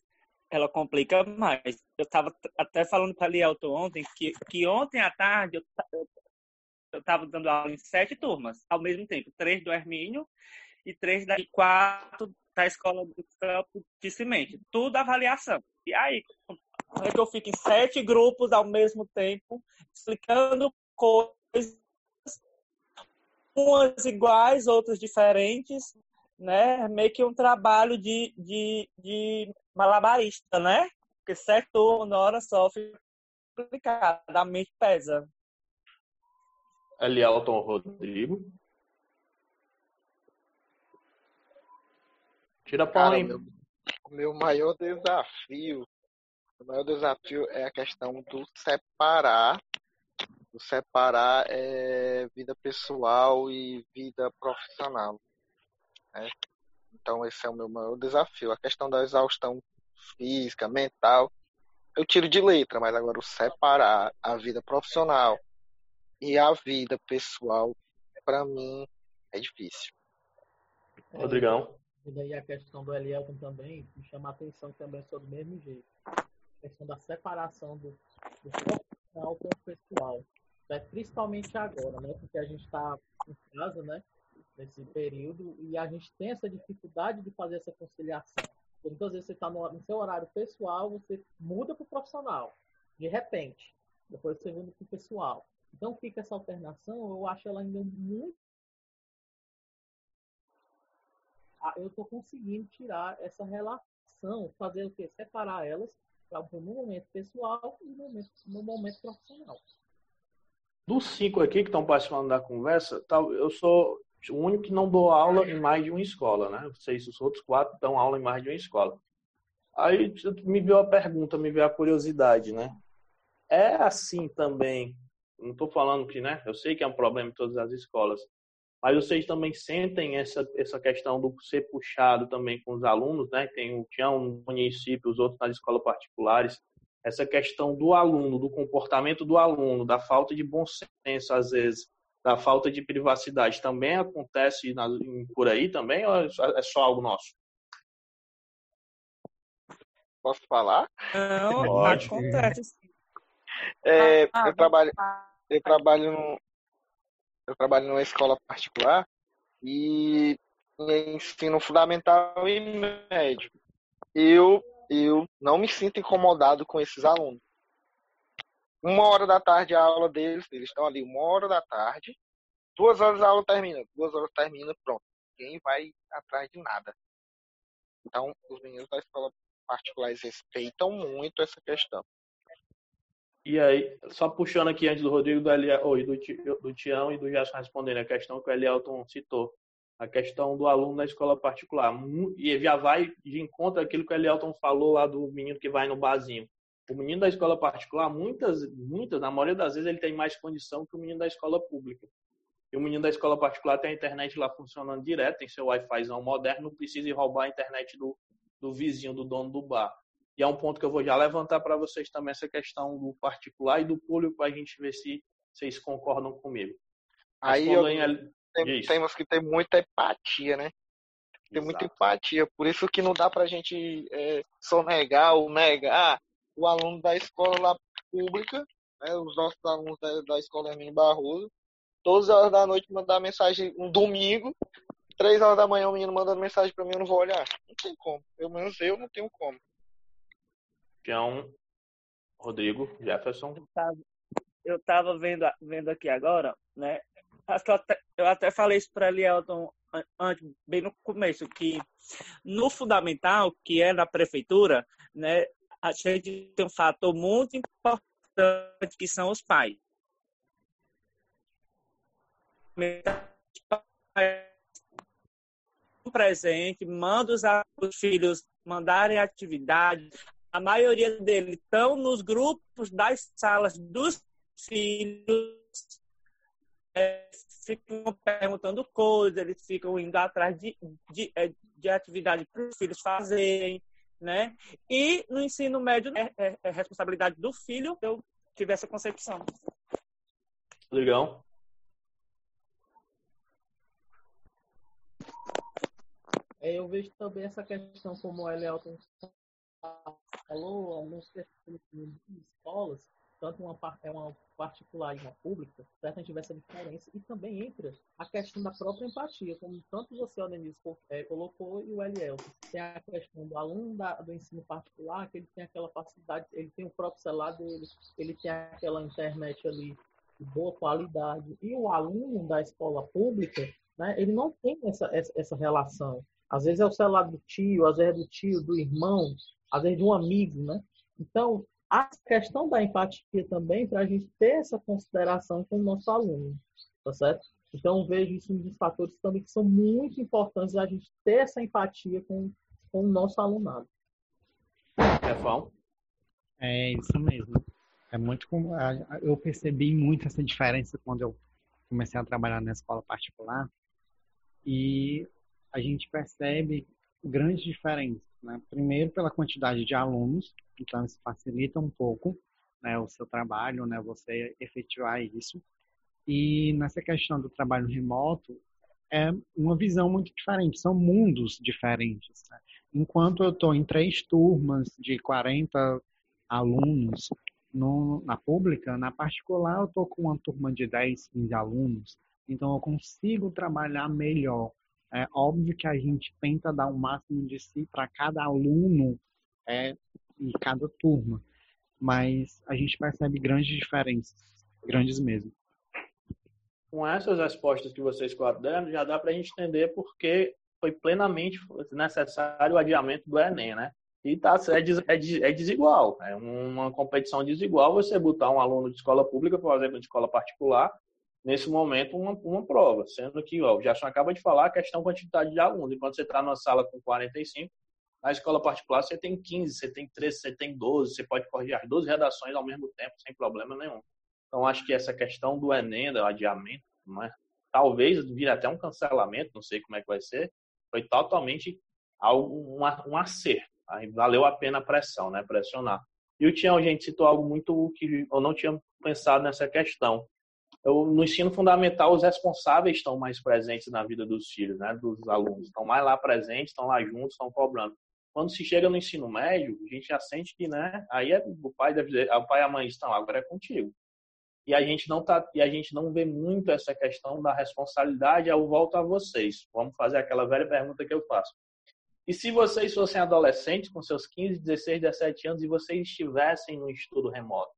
ela complica mais. Eu estava até falando para a Lielton ontem, que, que ontem à tarde eu estava dando aula em sete turmas, ao mesmo tempo. Três do Hermínio e três da quatro da escola do campo de semente. Tudo avaliação. E aí, é que eu fico em sete grupos ao mesmo tempo, explicando coisas, umas iguais, outras diferentes, né? Meio que um trabalho de, de, de malabarista, né? Porque certo na hora só fica complicado, a mente pesa. Elielton Rodrigo. Tira a pau aí. Meu, o meu maior desafio, o maior desafio é a questão do separar, separar é, vida pessoal e vida profissional. Né? Então esse é o meu maior desafio. A questão da exaustão física, mental, eu tiro de letra, mas agora o separar a vida profissional e a vida pessoal, para mim, é difícil. Rodrigão. E daí a questão do Elielton também me chama a atenção também sobre o mesmo jeito. A questão da separação do, do profissional com o pessoal. Né? Principalmente agora, né? Porque a gente está em casa, né? Nesse período, e a gente tem essa dificuldade de fazer essa conciliação. Muitas vezes você está no, no, seu horário pessoal, você muda para o profissional, de repente. Depois você muda para o pessoal. Então fica essa alternação, eu acho ela ainda muito Ah, eu estou conseguindo tirar essa relação, fazer o quê? Separar elas para o momento pessoal e no momento, no momento profissional. Dos cinco aqui que estão participando da conversa, eu sou o único que não dou aula em mais de uma escola, né? Vocês, os outros quatro, dão aula em mais de uma escola. Aí me veio a pergunta, me veio a curiosidade, né? É assim também, não estou falando que, né? Eu sei que é um problema em todas as escolas, mas vocês também sentem essa, essa questão do ser puxado também com os alunos, né? Tem o Tião no município, os outros nas escolas particulares. Essa questão do aluno, do comportamento do aluno, da falta de bom senso, às vezes, da falta de privacidade, também acontece na, por aí também ou é só algo nosso? Posso falar? Não, Pode. acontece. É, ah, eu trabalho, eu trabalho no, eu trabalho numa escola particular e ensino fundamental e médio. Eu, eu não me sinto incomodado com esses alunos. Uma hora da tarde a aula deles, eles estão ali uma hora da tarde, duas horas a aula termina, duas horas termina, pronto. Ninguém vai atrás de nada. Então, os meninos da escola particulares respeitam muito essa questão. E aí, só puxando aqui antes do Rodrigo do, Eli, oh, do, do Tião e do Gerson respondendo a questão que o Elielton citou, a questão do aluno na escola particular. E já vai de encontro àquilo que o Elielton falou lá do menino que vai no barzinho. O menino da escola particular, muitas, muitas, na maioria das vezes, ele tem mais condição que o menino da escola pública. E o menino da escola particular tem a internet lá funcionando direto, tem seu Wi-Fi moderno, não precisa ir roubar a internet do, do vizinho, do dono do bar. E é um ponto que eu vou já levantar para vocês também, essa questão do particular e do público, para a gente ver se vocês concordam comigo. Aí eu, tem, temos que ter muita empatia, né? Ter Exato. muita empatia. Por isso que não dá para a gente é, sonegar ou negar o aluno da escola lá pública, né, os nossos alunos da, da escola Hermínio Barroso, todas as horas da noite mandar mensagem um domingo, três horas da manhã o menino mandando mensagem para mim, eu não vou olhar. Não tem como. Pelo menos eu não tenho como. João, Rodrigo, Jefferson. Eu estava vendo, vendo aqui agora, né? Acho que eu até, eu até falei isso para Elielton antes, bem no começo, que no fundamental, que é na prefeitura, né, a gente tem um fator muito importante que são os pais. presente, manda os filhos mandarem atividades, a maioria deles estão nos grupos das salas dos filhos, ficam perguntando coisas, eles ficam indo atrás de, de, é, de atividade para os filhos fazerem, né? E no ensino médio é, é, é responsabilidade do filho eu tive essa concepção. Legal. É, eu vejo também essa questão como o Elielton falou, alguns escolas, tanto uma, é uma particular e uma pública, a gente vê essa diferença. E também entra a questão da própria empatia, como tanto você, Denise, é, colocou, e o Eliel. Tem a questão do aluno da, do ensino particular, que ele tem aquela facilidade, ele tem o próprio celular dele, ele tem aquela internet ali de boa qualidade. E o aluno da escola pública, né, ele não tem essa, essa, essa relação. Às vezes é o celular do tio, às vezes é do tio, do irmão, às vezes de um amigo, né? Então, a questão da empatia também para a gente ter essa consideração com o nosso aluno, tá certo? Então, vejo isso um dos fatores também que são muito importantes a gente ter essa empatia com, com o nosso alunado. Stefão? É isso mesmo. É muito eu percebi muito essa diferença quando eu comecei a trabalhar na escola particular e a gente percebe grandes diferenças. Né? Primeiro, pela quantidade de alunos, então isso facilita um pouco né, o seu trabalho, né, você efetivar isso. E nessa questão do trabalho remoto, é uma visão muito diferente, são mundos diferentes. Né? Enquanto eu estou em três turmas de 40 alunos no, na pública, na particular eu estou com uma turma de 10, 15 alunos, então eu consigo trabalhar melhor. É óbvio que a gente tenta dar o máximo de si para cada aluno é, e cada turma, mas a gente percebe grandes diferenças, grandes mesmo com essas respostas que vocês quatro já dá para a gente entender porque foi plenamente necessário o adiamento do Enem, né? E tá, é, é, é desigual, é uma competição desigual você botar um aluno de escola pública, por exemplo, de escola particular, nesse momento, uma, uma prova, sendo que ó, o Gerson acaba de falar a questão quantidade de alunos, enquanto você está numa sala com 45, na escola particular você tem 15, você tem 13, você tem 12, você pode corrigir as 12 redações ao mesmo tempo, sem problema nenhum. Então, acho que essa questão do Enem, do adiamento, né, talvez vire até um cancelamento, não sei como é que vai ser, foi totalmente algo, um, um acerto. Aí valeu a pena a pressão, né, pressionar. E o Tião, gente citou algo muito que eu não tinha pensado nessa questão. No ensino fundamental, os responsáveis estão mais presentes na vida dos filhos, né, dos alunos. Estão mais lá presentes, estão lá juntos, estão cobrando. Quando se chega no ensino médio, a gente já sente que, né, aí é, o pai deve dizer, o pai e a mãe estão lá, agora é contigo. E a gente não tá e a gente não vê muito essa questão da responsabilidade eu volto a vocês. Vamos fazer aquela velha pergunta que eu faço. E se vocês fossem adolescentes com seus 15, 16, 17 anos e vocês estivessem no estudo remoto?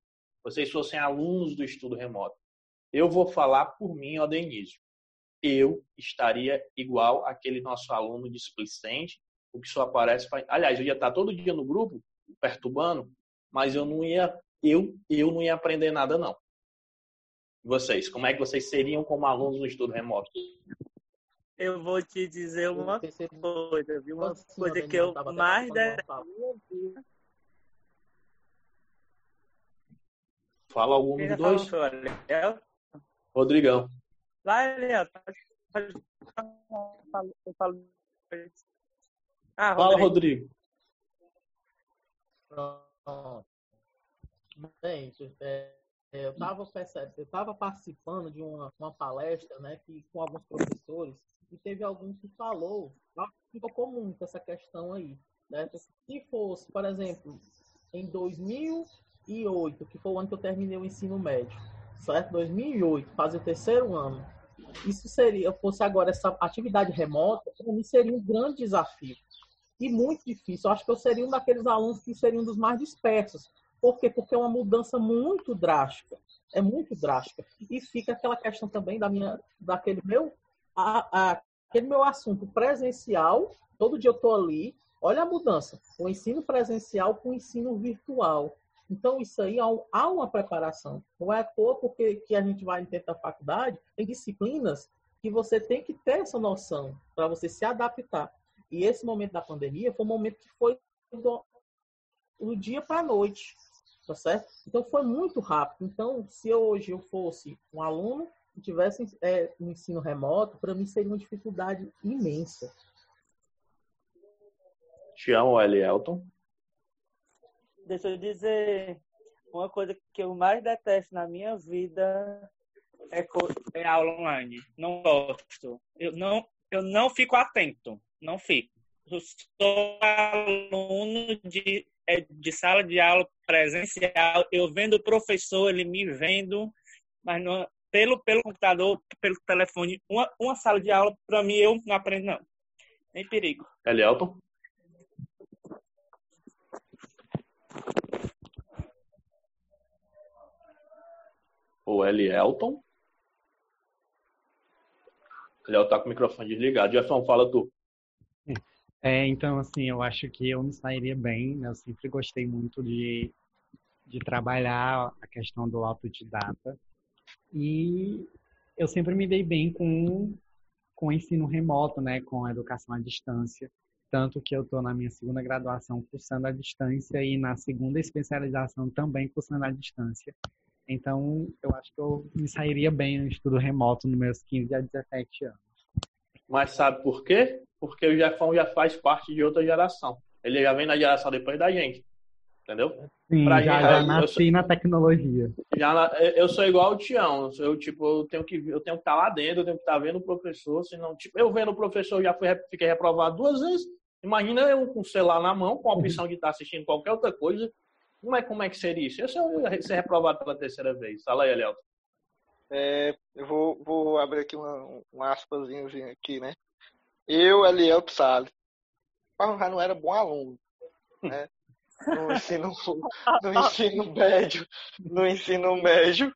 Vocês fossem alunos do estudo remoto eu vou falar por mim ó Denise eu estaria igual aquele nosso aluno displicente o que só aparece aliás eu ia estar todo dia no grupo perturbando mas eu não ia eu eu não ia aprender nada não vocês? Como é que vocês seriam como alunos no estudo remoto? Eu vou te dizer uma coisa, viu? Uma coisa que eu mais Fala algum dos dois. Rodrigão. Vai, Léo. Ah, Fala, Rodrigo. Pronto. Bem, é, é, eu estava participando de uma, uma palestra, né, que, com alguns professores, e teve algum que falou, que tocou muito essa questão aí, né? Se fosse, por exemplo, em 2008, que foi o ano que eu terminei o ensino médio, certo? 2008, fazer o terceiro ano, isso seria, fosse agora essa atividade remota, para mim seria um grande desafio e muito difícil. Eu acho que eu seria um daqueles alunos que seria um dos mais dispersos, por quê? Porque é uma mudança muito drástica. É muito drástica. E fica aquela questão também da minha, daquele meu, a, a, aquele meu assunto presencial. Todo dia eu estou ali. Olha a mudança. O ensino presencial com o ensino virtual. Então, isso aí há uma preparação. Não é à toa porque que a gente vai dentro da faculdade, tem disciplinas que você tem que ter essa noção para você se adaptar. E esse momento da pandemia foi um momento que foi do, do dia para a noite tá certo? Então foi muito rápido. Então, se hoje eu fosse um aluno e tivesse é, um ensino remoto, para mim seria uma dificuldade imensa. Tião Elton. Deixa eu dizer, uma coisa que eu mais detesto na minha vida é, é aula online. Não gosto. Eu não, eu não fico atento. Não fico. Eu sou aluno de é de sala de aula presencial, eu vendo o professor, ele me vendo, mas não, pelo, pelo computador, pelo telefone, uma, uma sala de aula, para mim, eu não aprendo, não. Nem perigo. Elielton? O Elielton? Elielton tá com o microfone desligado. Jefferson, fala tu. É, então, assim, eu acho que eu me sairia bem, né? Eu sempre gostei muito de, de trabalhar a questão do autodidata. E eu sempre me dei bem com, com o ensino remoto, né? Com a educação à distância. Tanto que eu estou na minha segunda graduação cursando à distância e na segunda especialização também cursando à distância. Então, eu acho que eu me sairia bem no estudo remoto nos meus 15 a 17 anos. Mas sabe por quê? porque o Jefão já faz parte de outra geração. Ele já vem na geração depois da gente. Entendeu? Sim, Pra já, gente, já eu nasci sou- na tecnologia. Já eu sou igual o Tião. Eu, tipo, eu tenho que eu tenho que estar lá dentro, eu tenho que estar vendo o professor, senão, tipo, eu vendo o professor já fui, fiquei reprovado duas vezes. Imagina eu com o celular na mão, com a opção de estar assistindo qualquer outra coisa. Como é, como é que seria isso? Eu ia ser reprovado pela terceira vez. Fala aí, Eliel. É, eu vou, vou abrir aqui uma, um aspazinho aqui, né? Eu, Eliel Salles, já não era bom aluno, né? No ensino, no ensino médio, no ensino médio,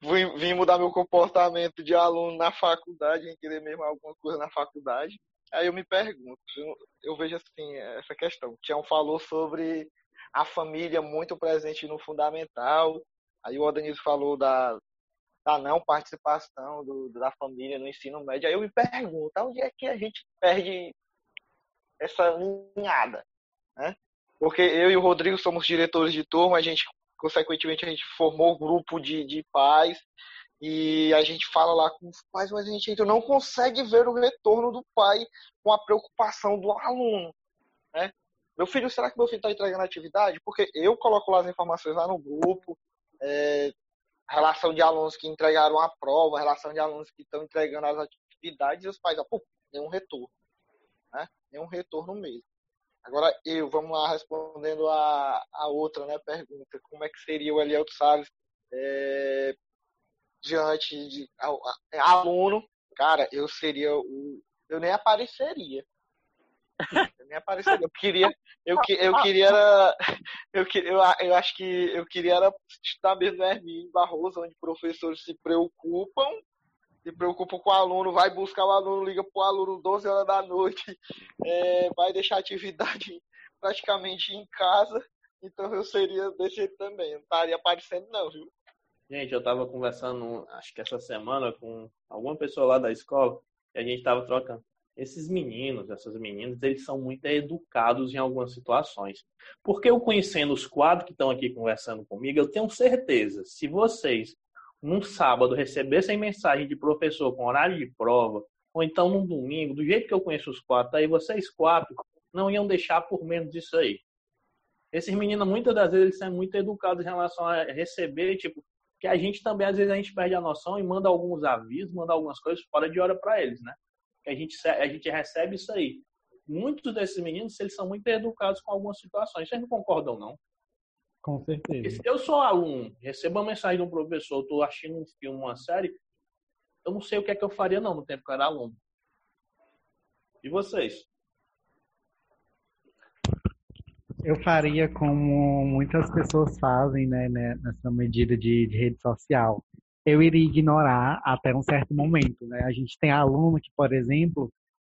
vim, vim mudar meu comportamento de aluno na faculdade, em querer mesmo alguma coisa na faculdade. Aí eu me pergunto, eu, eu vejo assim, essa questão. O Tião falou sobre a família muito presente no fundamental. Aí o Odanilson falou da, da não participação do, da família no ensino médio. Aí eu me pergunto, onde é que a gente perde essa linhada, né? Porque eu e o Rodrigo somos diretores de turma, a gente, consequentemente, a gente formou um grupo de, de pais e a gente fala lá com os pais, mas a gente ainda não consegue ver o retorno do pai com a preocupação do aluno, né? Meu filho, será que meu filho está entregando atividade? Porque eu coloco lá as informações lá no grupo, é, relação de alunos que entregaram a prova, relação de alunos que estão entregando as atividades, e os pais, ó, pô, nenhum retorno, né? Nenhum retorno mesmo. Agora eu, vamos lá, respondendo a, a outra né, pergunta, como é que seria o Eliel Salles é, diante de a, a, aluno? Cara, eu seria o... Eu nem apareceria. Eu nem apareceria. Eu queria, eu, que- eu queria era, eu, que- eu, eu acho que eu queria era estudar mesmo no Hermínio Barroso, onde professores se preocupam, se preocupam com o aluno, vai buscar o aluno, liga pro aluno 12 horas da noite, é, vai deixar a atividade praticamente em casa. Então eu seria desse jeito também. Eu não estaria aparecendo, não, viu? Gente, eu tava conversando, acho que essa semana, com alguma pessoa lá da escola, e a gente tava trocando. Esses meninos, essas meninas, eles são muito educados em algumas situações. Porque eu conhecendo os quatro que estão aqui conversando comigo, eu tenho certeza, se vocês, num sábado, recebessem mensagem de professor com horário de prova, ou então num domingo, do jeito que eu conheço os quatro, aí vocês quatro não iam deixar por menos disso aí. Esses meninos, muitas das vezes, eles são muito educados em relação a receber, tipo, que a gente também, às vezes, a gente perde a noção e manda alguns avisos, manda algumas coisas fora de hora para eles, né? A gente, a gente recebe isso aí. Muitos desses meninos, eles são muito educados com algumas situações. Vocês não concordam, não? Com certeza. se eu sou aluno, recebo uma mensagem de um professor, estou assistindo um filme, uma série, eu não sei o que é que eu faria, não, no tempo que eu era aluno. E vocês? Eu faria como muitas pessoas fazem, né, né, nessa medida de, de rede social. Eu iria ignorar até um certo momento, né? A gente tem aluno que, por exemplo,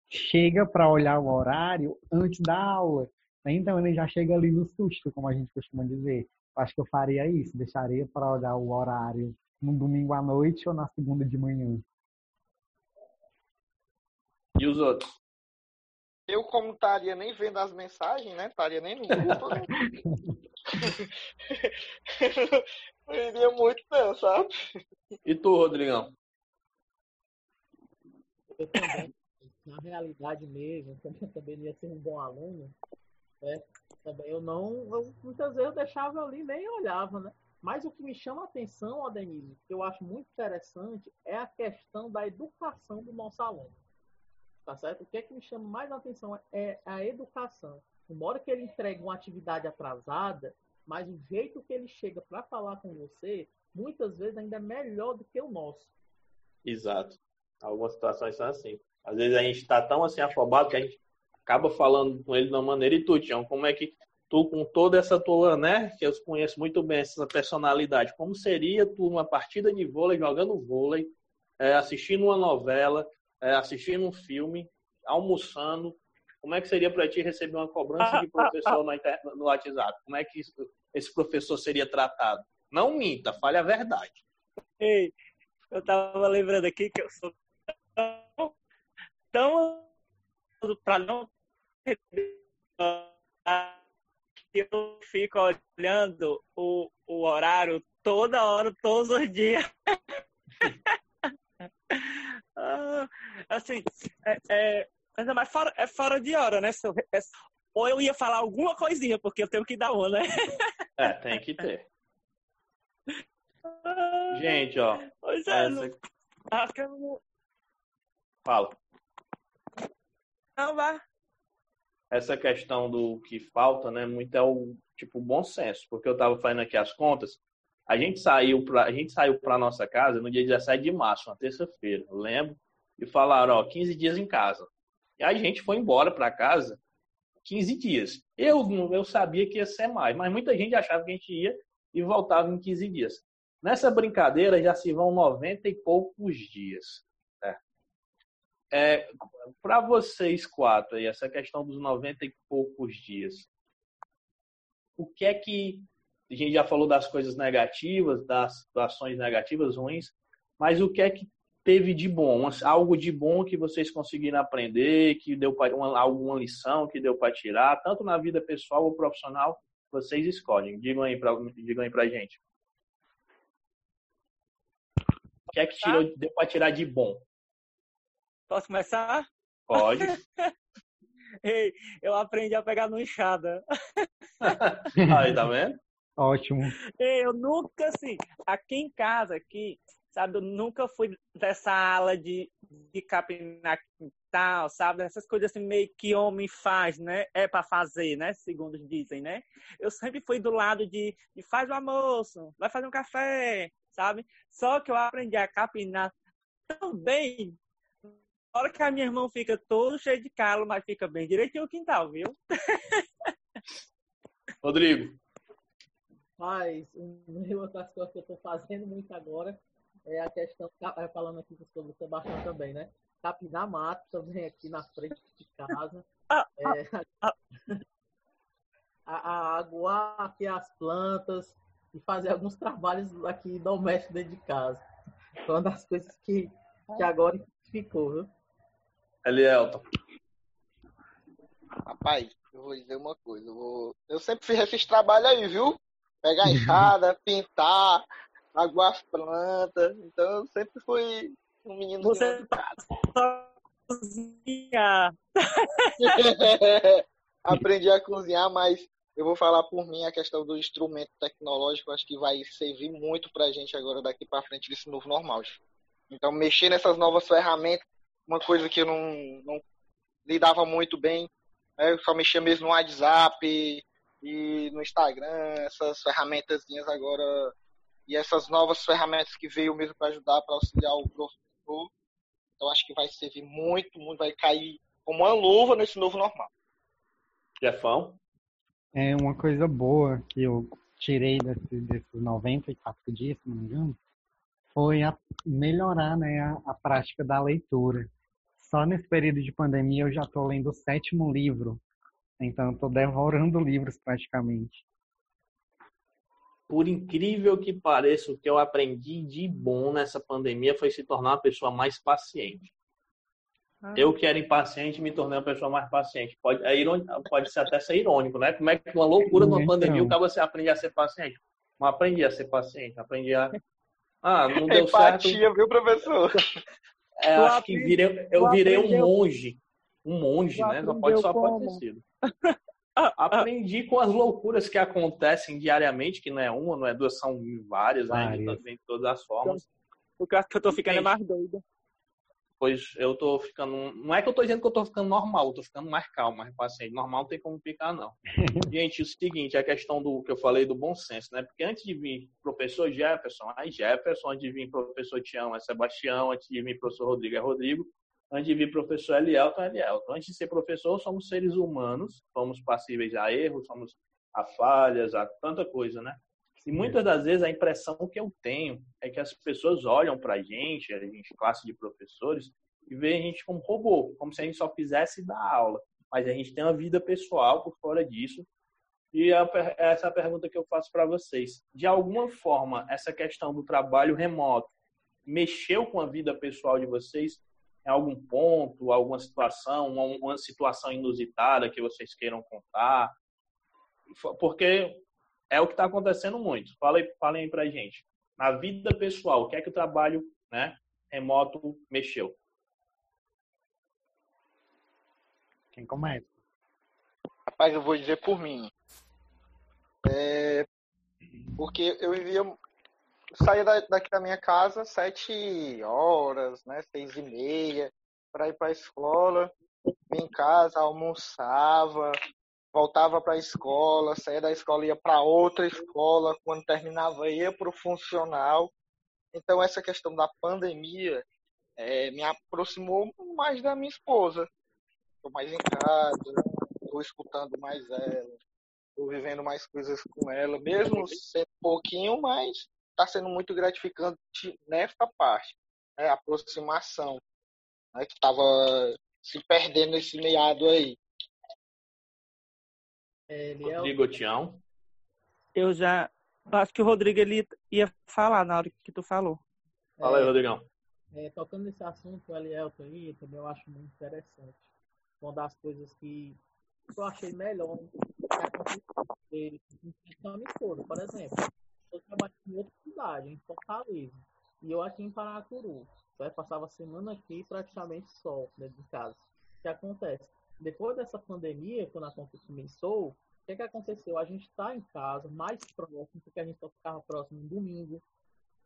chega para olhar o horário antes da aula. né? Então ele já chega ali no susto, como a gente costuma dizer. Eu acho que eu faria isso, deixaria para olhar o horário no domingo à noite ou na segunda de manhã. E os outros? Eu, como estaria nem vendo as mensagens, né? Estaria nem no grupo. iria muito, não, sabe? E tu, Rodrigão? Eu também, na realidade mesmo, eu também ia ser um bom aluno, né? Também eu não, eu, muitas vezes eu deixava ali e nem olhava, né? Mas o que me chama a atenção, Adenise, que eu acho muito interessante, é a questão da educação do nosso aluno. Tá certo? O que é que me chama mais a atenção é a educação. Embora que ele entregue uma atividade atrasada, mas o jeito que ele chega para falar com você, muitas vezes ainda é melhor do que o nosso. Exato. Algumas situações são assim. Às vezes a gente está tão assim afobado que a gente acaba falando com ele de uma maneira. E tu, Tião, como é que tu, com toda essa tua, né, que eu conheço muito bem essa personalidade, como seria tu numa partida de vôlei, jogando vôlei, é, assistindo uma novela, é, assistindo um filme, almoçando? Como é que seria para ti receber uma cobrança de professor no, WhatsApp? Como é que isso- esse professor seria tratado? Não minta, fale a verdade. Ei, eu tava lembrando aqui que eu sou tão, tão para não eu fico olhando o, o horário toda hora, todos os dias. Ah, assim, é, é, mas é mais fora, é fora de hora, né? Eu- é- ou eu ia falar alguma coisinha, porque eu tenho que dar uma, né? É, tem que ter. Gente, ó. Pois é, essa... não... eu não... Fala. Não, vai. Essa questão do que falta, né? Muito é o tipo bom senso, porque eu tava fazendo aqui as contas. A gente saiu para a gente saiu para nossa casa no dia 17 de março, uma terça-feira, eu lembro, e falaram, ó, 15 dias em casa. E a gente foi embora para casa 15 dias. Eu eu sabia que ia ser mais, mas muita gente achava que a gente ia e voltava em 15 dias. Nessa brincadeira já se vão 90 e poucos dias. Né? É, para vocês quatro, aí, essa questão dos 90 e poucos dias, o que é que. A gente já falou das coisas negativas, das situações negativas, ruins, mas o que é que teve de bom? Algo de bom que vocês conseguiram aprender, que deu para uma, alguma lição que deu para tirar, tanto na vida pessoal ou profissional, vocês escolhem. Digam aí para digam aí pra gente. O que é que tirou, deu para tirar de bom? Posso começar? Pode. Ei, eu aprendi a pegar no enxada. Aí, tá vendo? Ótimo. Ei, eu nunca, assim, aqui em casa, aqui, sabe, eu nunca fui dessa ala de, de capinar quintal, sabe, essas coisas assim meio que homem faz, né, é para fazer, né, segundo dizem, né. Eu sempre fui do lado de, de faz o almoço, vai fazer um café, sabe, só que eu aprendi a capinar tão bem a hora que a minha irmã fica todo cheio de calo, mas fica bem direitinho o quintal, viu? Rodrigo. Mas uma das coisas que eu estou fazendo muito agora é a questão, é, falando aqui sobre o Sebastião também, né? Capinar mato também aqui na frente de casa. Ah, é, a, a aguar aqui as plantas e fazer alguns trabalhos aqui domésticos dentro de casa. Foi uma das coisas que, que agora ficou, viu? Elielton. Rapaz, eu vou dizer uma coisa. Eu, vou... eu sempre fiz esses trabalhos aí, viu? Pegar a enxada, pintar, aguar as plantas. Então eu sempre fui um menino Você de casa. cozinhar. Aprendi a cozinhar, mas eu vou falar por mim a questão do instrumento tecnológico. Acho que vai servir muito pra gente agora daqui pra frente desse novo normal. Então, mexer nessas novas ferramentas uma coisa que eu não, não lidava muito bem. Né? Eu só mexia mesmo no WhatsApp e no Instagram, essas ferramentas agora e essas novas ferramentas que veio mesmo para ajudar, para auxiliar o professor. Então acho que vai servir muito, muito, vai cair como uma luva nesse novo normal. Jefão? É uma coisa boa que eu tirei desse, desses 94 dias, se não me engano, foi a melhorar né, a, a prática da leitura só nesse período de pandemia eu já estou lendo o sétimo livro. Então estou devorando livros praticamente. Por incrível que pareça, o que eu aprendi de bom nessa pandemia foi se tornar uma pessoa mais paciente. Ah. Eu que era impaciente me tornei uma pessoa mais paciente. Pode, é irônico, pode ser até ser irônico, né? Como é que uma loucura numa então. pandemia o cara você aprende a ser paciente? Não aprendi a ser paciente, aprendi a. Ah, não deu Empatia, certo. viu, professor? É, acho que virei, eu virei um monge. Um monge, né? Não pode só pode ter sido. Aprendi com as loucuras que acontecem diariamente, que não é uma, não é duas, são várias, né? De todas as formas. Porque eu acho que eu tô ficando mais doido pois eu tô ficando. Não é que eu tô dizendo que eu tô ficando normal, eu tô ficando mais calmo, mais paciente. Normal não tem como ficar, não. Gente, o seguinte, a questão do que eu falei do bom senso, né? Porque antes de vir professor Jefferson, aí Jefferson, antes de vir professor Tião, é Sebastião, antes de vir professor Rodrigo, é Rodrigo, antes de vir professor Elielton, é Elielton. Antes de ser professor, somos seres humanos, somos passíveis a erros, somos a falhas, a tanta coisa, né? E muitas das vezes a impressão que eu tenho é que as pessoas olham para a gente, a gente, classe de professores, e veem a gente como robô, como se a gente só fizesse dar aula. Mas a gente tem uma vida pessoal por fora disso. E essa é a pergunta que eu faço para vocês. De alguma forma, essa questão do trabalho remoto mexeu com a vida pessoal de vocês em algum ponto, alguma situação, uma situação inusitada que vocês queiram contar? Porque é o que está acontecendo muito. Falem, falem aí pra gente. Na vida pessoal, o que é que o trabalho né, remoto mexeu? Quem começa? mas eu vou dizer por mim. É, porque eu vivia. Saía daqui da minha casa sete horas, né? Seis e meia, para ir para a escola. Vinha em casa, almoçava, voltava para a escola, saía da escola, ia para outra escola, quando terminava ia para o funcional. Então essa questão da pandemia é, me aproximou mais da minha esposa. Estou mais em casa, estou escutando mais ela, estou vivendo mais coisas com ela, mesmo sendo pouquinho, mas está sendo muito gratificante nesta parte, né, a aproximação, né, que estava se perdendo nesse meado aí. É, Rodrigo Tião. Eu já. Acho que o Rodrigo ele ia falar na hora que tu falou. Fala aí, Rodrigão. É, tocando nesse assunto, o Elielto aí, também eu acho muito interessante. Uma das coisas que eu achei melhor dele a minha esposa, por exemplo. Eu trabalho em outra cidade, em Fortaleza, e eu aqui em Paracuru. Né? Passava a semana aqui praticamente só, dentro de casa. O que acontece? Depois dessa pandemia, quando a começou, o que, que aconteceu? A gente está em casa, mais próximo, porque a gente só ficava próximo no domingo,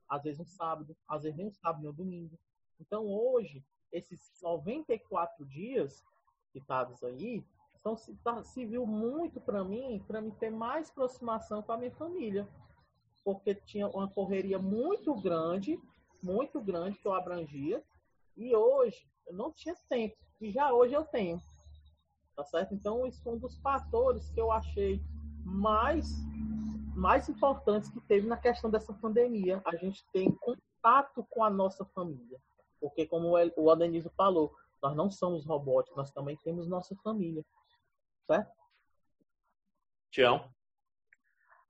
às vezes um sábado, às vezes nem um sábado nem um domingo. Então hoje, esses 94 dias citados aí, então se, tá, se viu muito para mim, para mim ter mais aproximação com a minha família. Porque tinha uma correria muito grande, muito grande que eu abrangia, e hoje eu não tinha tempo, e já hoje eu tenho. Tá certo? Então, isso foi um dos fatores que eu achei mais mais importantes que teve na questão dessa pandemia. A gente tem contato com a nossa família. Porque, como o Adenise falou, nós não somos robóticos, nós também temos nossa família. Certo? Tião?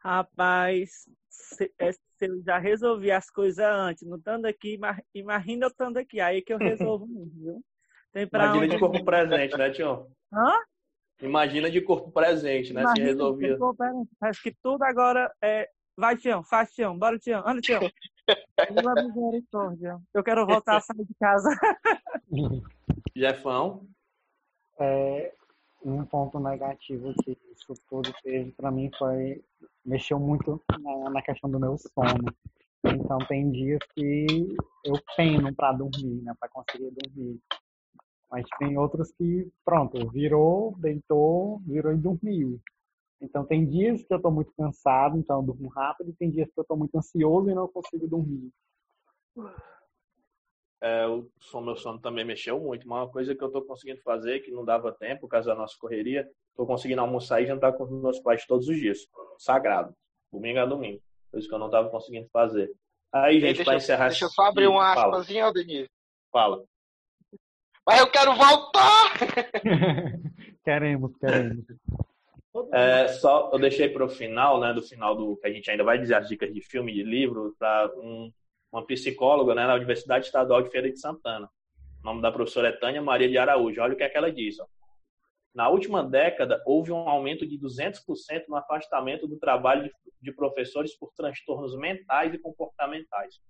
Rapaz, se, é, se, eu já resolvi as coisas antes, não estando aqui, imagina eu estando aqui, aí que eu resolvo mesmo, viu? Tem pra Imagina onde... de corpo presente, né, Tião? Hã? Imagina de corpo presente, né? Imagina se resolvia. Acho que tudo agora é. Vai, Tião, faz, Tião, bora, Tião, anda, Tião. Eu quero voltar a sair de casa. Jefão? É, um ponto negativo que isso tudo teve para mim foi mexeu muito na, na, questão do meu sono. Então tem dias que eu peno para dormir, né, para conseguir dormir. Mas tem outros que, pronto, virou, deitou, virou e dormiu. Então tem dias que eu estou muito cansado, então eu durmo rápido, e tem dias que eu estou muito ansioso e não consigo dormir. É, o som, meu sono também mexeu muito. Uma coisa que eu estou conseguindo fazer, que não dava tempo, por causa da nossa correria, estou conseguindo almoçar e jantar com os meus pais todos os dias. Sagrado. Domingo a domingo. Coisa que eu não estava conseguindo fazer. Aí, gente, para encerrar... Deixa eu só abrir uma aspasinha, Denise. Fala. Mas eu quero voltar! queremos, queremos. É, só eu deixei para o final, né, do final do que a gente ainda vai dizer as dicas de filme, de livro, para um, uma psicóloga né, na Universidade Estadual de Feira de Santana. O nome da professora é Tânia Maria de Araújo. Olha o que, é que ela diz. Ó. Na última década, houve um aumento de 200% no afastamento do trabalho de, professores por transtornos mentais e comportamentais.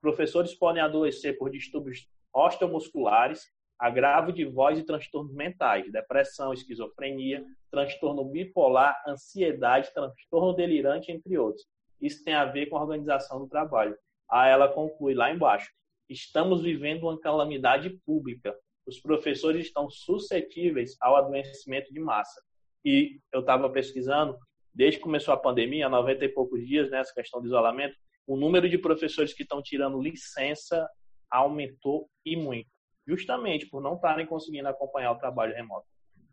Professores podem adoecer por distúrbios osteomusculares, agravo de voz e transtornos mentais, depressão, esquizofrenia, transtorno bipolar, ansiedade, transtorno delirante, entre outros. Isso tem a ver com a organização do trabalho. Aí ela conclui lá embaixo: estamos vivendo uma calamidade pública. Os professores estão suscetíveis ao adoecimento de massa. E eu estava pesquisando, desde que começou a pandemia, há 90 e poucos dias, nessa né, questão do isolamento, o número de professores que estão tirando licença aumentou e muito justamente por não estarem conseguindo acompanhar o trabalho remoto.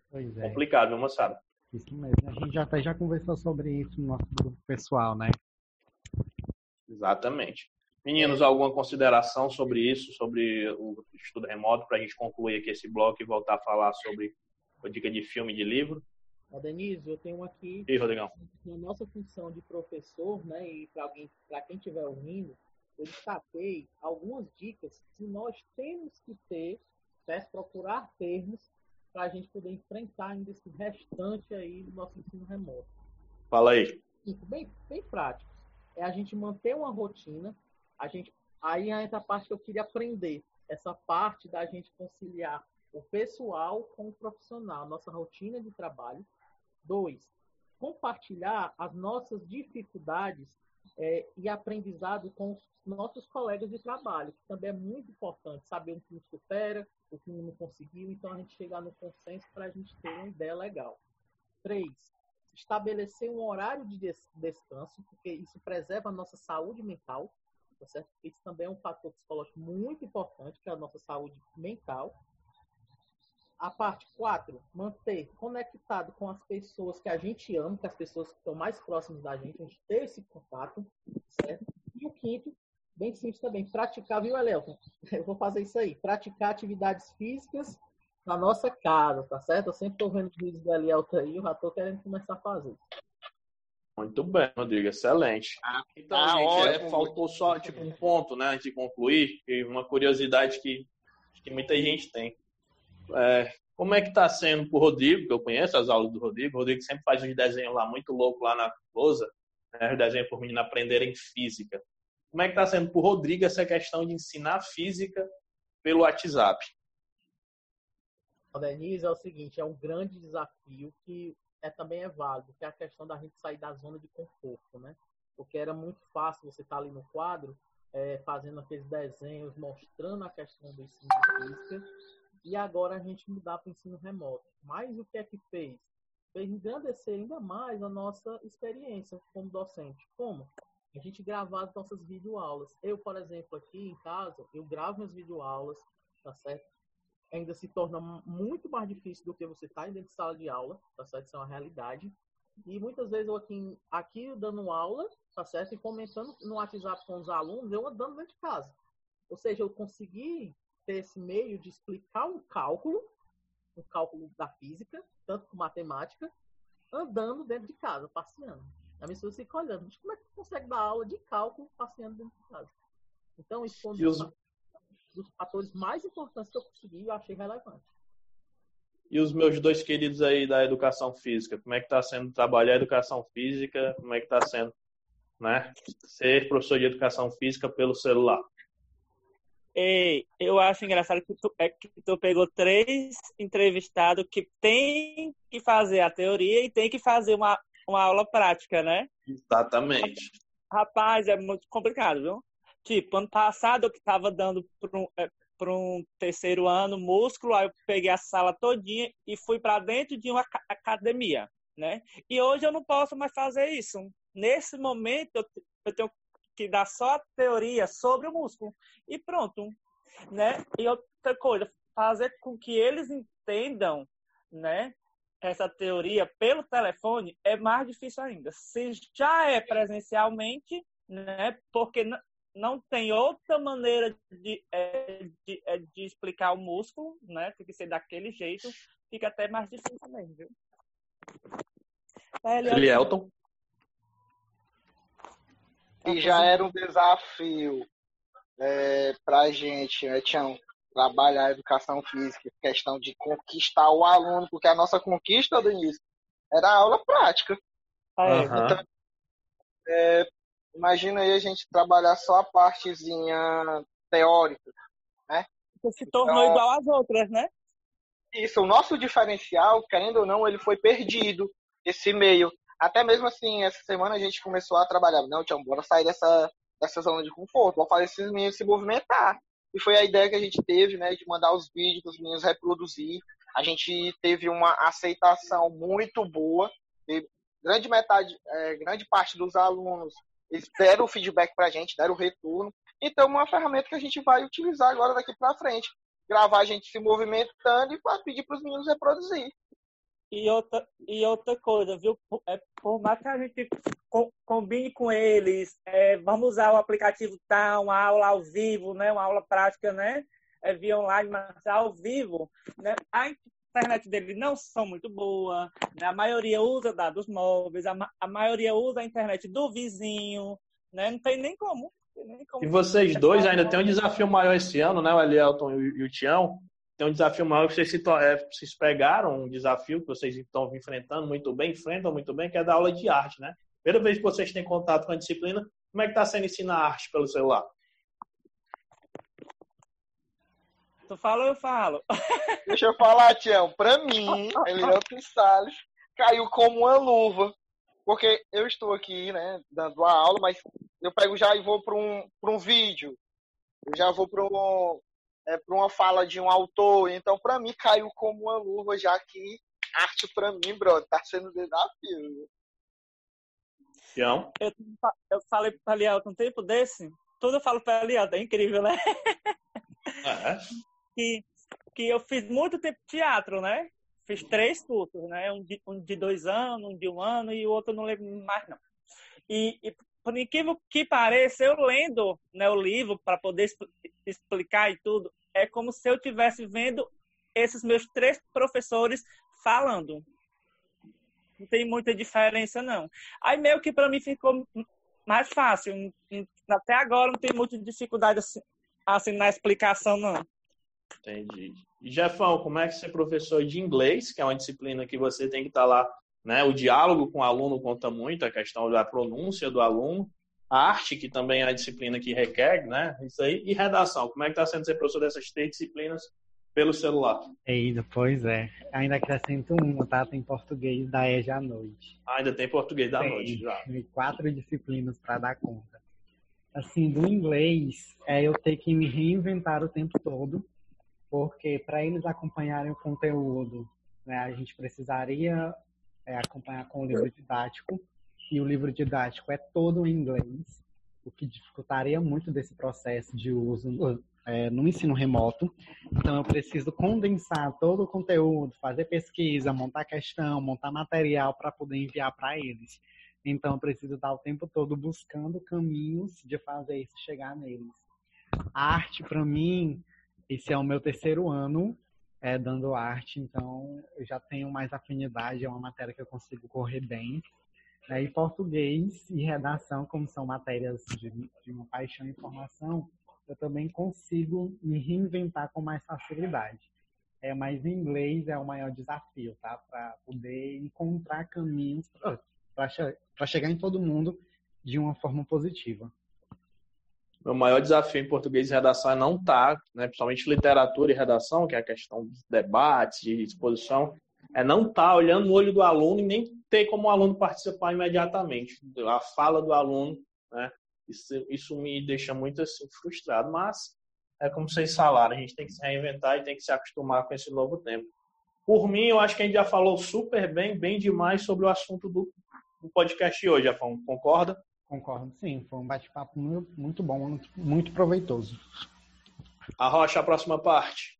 Pois é. Complicado, viu, moçada? Isso mesmo. A gente já até já conversou sobre isso no nosso grupo pessoal, né? Exatamente. Meninos, alguma consideração sobre isso, sobre o estudo remoto, para a gente concluir aqui esse bloco e voltar a falar sobre a dica de filme e de livro? A Denise, eu tenho aqui e Rodrigão? na nossa função de professor, né, e para quem estiver ouvindo, eu destaquei algumas dicas que nós temos que ter, certo? procurar termos para a gente poder enfrentar ainda esse restante aí do nosso ensino remoto. Fala aí. Bem, bem prático. É a gente manter uma rotina, a gente aí entra a parte que eu queria aprender, essa parte da gente conciliar o pessoal com o profissional, nossa rotina de trabalho, Dois, compartilhar as nossas dificuldades é, e aprendizado com os nossos colegas de trabalho, que também é muito importante saber o que nos supera, o que não conseguiu, então a gente chegar no consenso para a gente ter uma ideia legal. Três, estabelecer um horário de descanso, porque isso preserva a nossa saúde mental, tá certo? Isso também é um fator psicológico muito importante para a nossa saúde mental. A parte quatro, manter conectado com as pessoas que a gente ama, com as pessoas que estão mais próximas da gente, a gente ter esse contato, certo? E o quinto, bem simples também, praticar, viu, Elelton? Eu vou fazer isso aí, praticar atividades físicas na nossa casa, tá certo? Eu sempre estou vendo vídeos do Elielton aí, eu já estou querendo começar a fazer. Muito bem, Rodrigo, excelente. Ah, então, ah, gente, é, faltou só tipo um ponto, né, antes de concluir, e uma curiosidade que, que muita gente tem. É, como é que está sendo para o Rodrigo, que eu conheço as aulas do Rodrigo, o Rodrigo sempre faz uns desenhos lá muito louco lá na lousa, né, os desenhos por menino aprenderem física. Como é que está sendo para o Rodrigo essa questão de ensinar física pelo WhatsApp? Denise, é o seguinte, é um grande desafio que é, também é válido, que é a questão da gente sair da zona de conforto, né? Porque era muito fácil você estar tá ali no quadro, é, fazendo aqueles desenhos, mostrando a questão do ensino de física, e agora a gente mudar para o ensino remoto. Mas o que é que fez? Fez engrandecer ainda mais a nossa experiência como docente. Como? a gente gravar as nossas videoaulas. Eu, por exemplo, aqui em casa, eu gravo minhas videoaulas, tá certo? Ainda se torna muito mais difícil do que você estar tá dentro de sala de aula, tá certo? Isso é uma realidade. E muitas vezes eu aqui, aqui dando aula, tá certo? E comentando no WhatsApp com os alunos, eu andando dentro de casa. Ou seja, eu consegui ter esse meio de explicar um cálculo, um cálculo da física, tanto com matemática, andando dentro de casa, passeando. A minha esposa fica olhando, mas como é que consegue dar aula de cálculo passeando dentro de casa? Então, isso dos, os... dos fatores mais importantes que eu consegui e eu achei relevante. E os meus dois queridos aí da educação física, como é que está sendo trabalhar a educação física? Como é que está sendo, né? Ser professor de educação física pelo celular? Ei, eu acho engraçado que tu, é que tu pegou três entrevistados que tem que fazer a teoria e tem que fazer uma uma aula prática, né? Exatamente. Rapaz, é muito complicado, viu? Tipo, ano passado eu que estava dando para um, é, um terceiro ano músculo, aí eu peguei a sala todinha e fui para dentro de uma academia, né? E hoje eu não posso mais fazer isso. Nesse momento eu, eu tenho que dar só a teoria sobre o músculo e pronto, né? E outra coisa, fazer com que eles entendam, né? essa teoria pelo telefone é mais difícil ainda. Se já é presencialmente, né, porque não tem outra maneira de, é, de, é, de, explicar o músculo, né? Tem que ser daquele jeito, fica até mais difícil mesmo, viu? Elielton. E já era um desafio é, para a gente, né, Tião? trabalhar a educação física, questão de conquistar o aluno, porque a nossa conquista do início era a aula prática. Uhum. Então, é, imagina aí a gente trabalhar só a partezinha teórica, né? Você se tornou então, igual às outras, né? Isso, o nosso diferencial, querendo ou não, ele foi perdido, esse meio. Até mesmo assim, essa semana a gente começou a trabalhar. Não, Tião, bora sair dessa, dessa zona de conforto, vamos fazer esses meninos se movimentar. E foi a ideia que a gente teve, né, de mandar os vídeos para os meninos reproduzir. A gente teve uma aceitação muito boa. grande metade, é, grande parte dos alunos eles deram o feedback para a gente, deram o retorno. Então, uma ferramenta que a gente vai utilizar agora daqui para frente. Gravar a gente se movimentando e pedir para os meninos reproduzir. E outra, e outra coisa, viu? É, por mais que a gente combine com eles, é, vamos usar o aplicativo tal, uma aula ao vivo, né? Uma aula prática, né? É, via online, mas ao vivo, né? A internet deles não são muito boa, né? a maioria usa dados móveis, a, a maioria usa a internet do vizinho, né? Não tem nem como. Nem como e vocês dois ainda têm um desafio maior esse ano, né? O Elielton e o, e o Tião, tem um desafio maior que vocês, se, é, vocês pegaram, um desafio que vocês estão enfrentando muito bem, enfrentam muito bem, que é da aula de arte, né? Primeira vez que vocês têm contato com a disciplina, como é que está sendo ensinar arte pelo celular? Tu fala ou eu falo? Deixa eu falar, Tião. Para mim, Elielton Salles, caiu como uma luva. Porque eu estou aqui, né, dando a aula, mas eu pego já e vou para um, um vídeo. Eu já vou para um, é, uma fala de um autor. Então, para mim, caiu como uma luva, já que arte, para mim, bro, tá sendo desafio. Tião? Eu, eu falei para Liel um tempo desse, tudo eu falo para Liel, é incrível, né? É. que, que eu fiz muito tempo teatro, né? Fiz três cursos, né? Um de, um de dois anos, um de um ano e o outro não lembro mais, não. E, e por incrível que pareça, eu lendo né, o livro para poder explicar e tudo, é como se eu estivesse vendo esses meus três professores falando. Não tem muita diferença, não. Aí meio que para mim ficou mais fácil. Até agora não tem muita dificuldade assim, assim na explicação, não. Entendi. Jefão, como é que ser professor de inglês, que é uma disciplina que você tem que estar tá lá, né? O diálogo com o aluno conta muito, a questão da pronúncia do aluno, a arte, que também é a disciplina que requer, né? Isso aí, e redação. Como é que está sendo ser professor dessas três disciplinas pelo celular? Eita, pois é. Ainda acrescento uma, tá? Tem português da EJA à noite. Ah, ainda tem português da tem, noite, já. Tem quatro disciplinas para dar conta. Assim, do inglês, é eu ter que me reinventar o tempo todo porque para eles acompanharem o conteúdo, né, a gente precisaria é, acompanhar com o livro didático, e o livro didático é todo em inglês, o que dificultaria muito desse processo de uso é, no ensino remoto. Então, eu preciso condensar todo o conteúdo, fazer pesquisa, montar questão, montar material para poder enviar para eles. Então, eu preciso estar o tempo todo buscando caminhos de fazer isso chegar neles. A arte, para mim, esse é o meu terceiro ano é, dando arte, então eu já tenho mais afinidade, é uma matéria que eu consigo correr bem. Né? E português e redação, como são matérias de, de uma paixão e formação, eu também consigo me reinventar com mais facilidade. É, mas inglês é o maior desafio, tá? Para poder encontrar caminhos para chegar em todo mundo de uma forma positiva meu maior desafio em português e redação é não estar, tá, né, principalmente literatura e redação, que é a questão de debates, de exposição, é não estar tá olhando no olho do aluno e nem ter como o aluno participar imediatamente. A fala do aluno, né, isso, isso me deixa muito assim, frustrado, mas é como vocês falaram, a gente tem que se reinventar e tem que se acostumar com esse novo tempo. Por mim, eu acho que a gente já falou super bem, bem demais sobre o assunto do, do podcast hoje, Afão. Concorda? Concordo, sim. Foi um bate-papo muito bom, muito, muito proveitoso. Arrocha a próxima parte.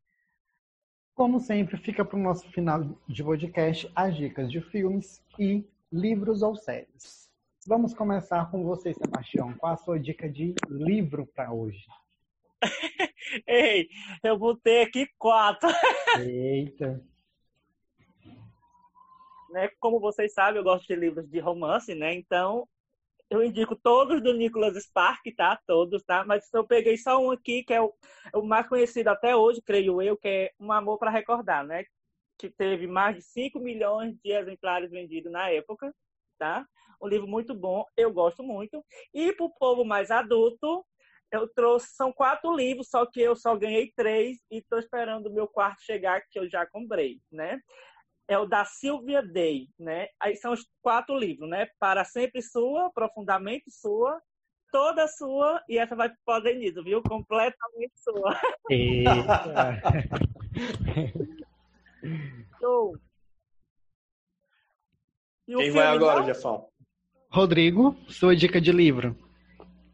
Como sempre, fica para o nosso final de podcast as dicas de filmes e livros ou séries. Vamos começar com você, Sebastião. Qual a sua dica de livro para hoje? Ei, eu vou ter aqui quatro. Eita. Né, como vocês sabem, eu gosto de livros de romance, né? Então, eu indico todos do Nicholas Spark, tá? Todos, tá? Mas eu peguei só um aqui, que é o, é o mais conhecido até hoje, creio eu, que é Um Amor para Recordar, né? Que teve mais de 5 milhões de exemplares vendidos na época, tá? Um livro muito bom, eu gosto muito. E para o povo mais adulto, eu trouxe, são quatro livros, só que eu só ganhei três e estou esperando o meu quarto chegar, que eu já comprei, né? É o da Sylvia Day, né? Aí são os quatro livros, né? Para sempre sua, profundamente sua, toda sua e essa vai para o Denise, viu? Completamente sua. Eita. Show. Quem vai agora, Jefão? Rodrigo, sua dica de livro.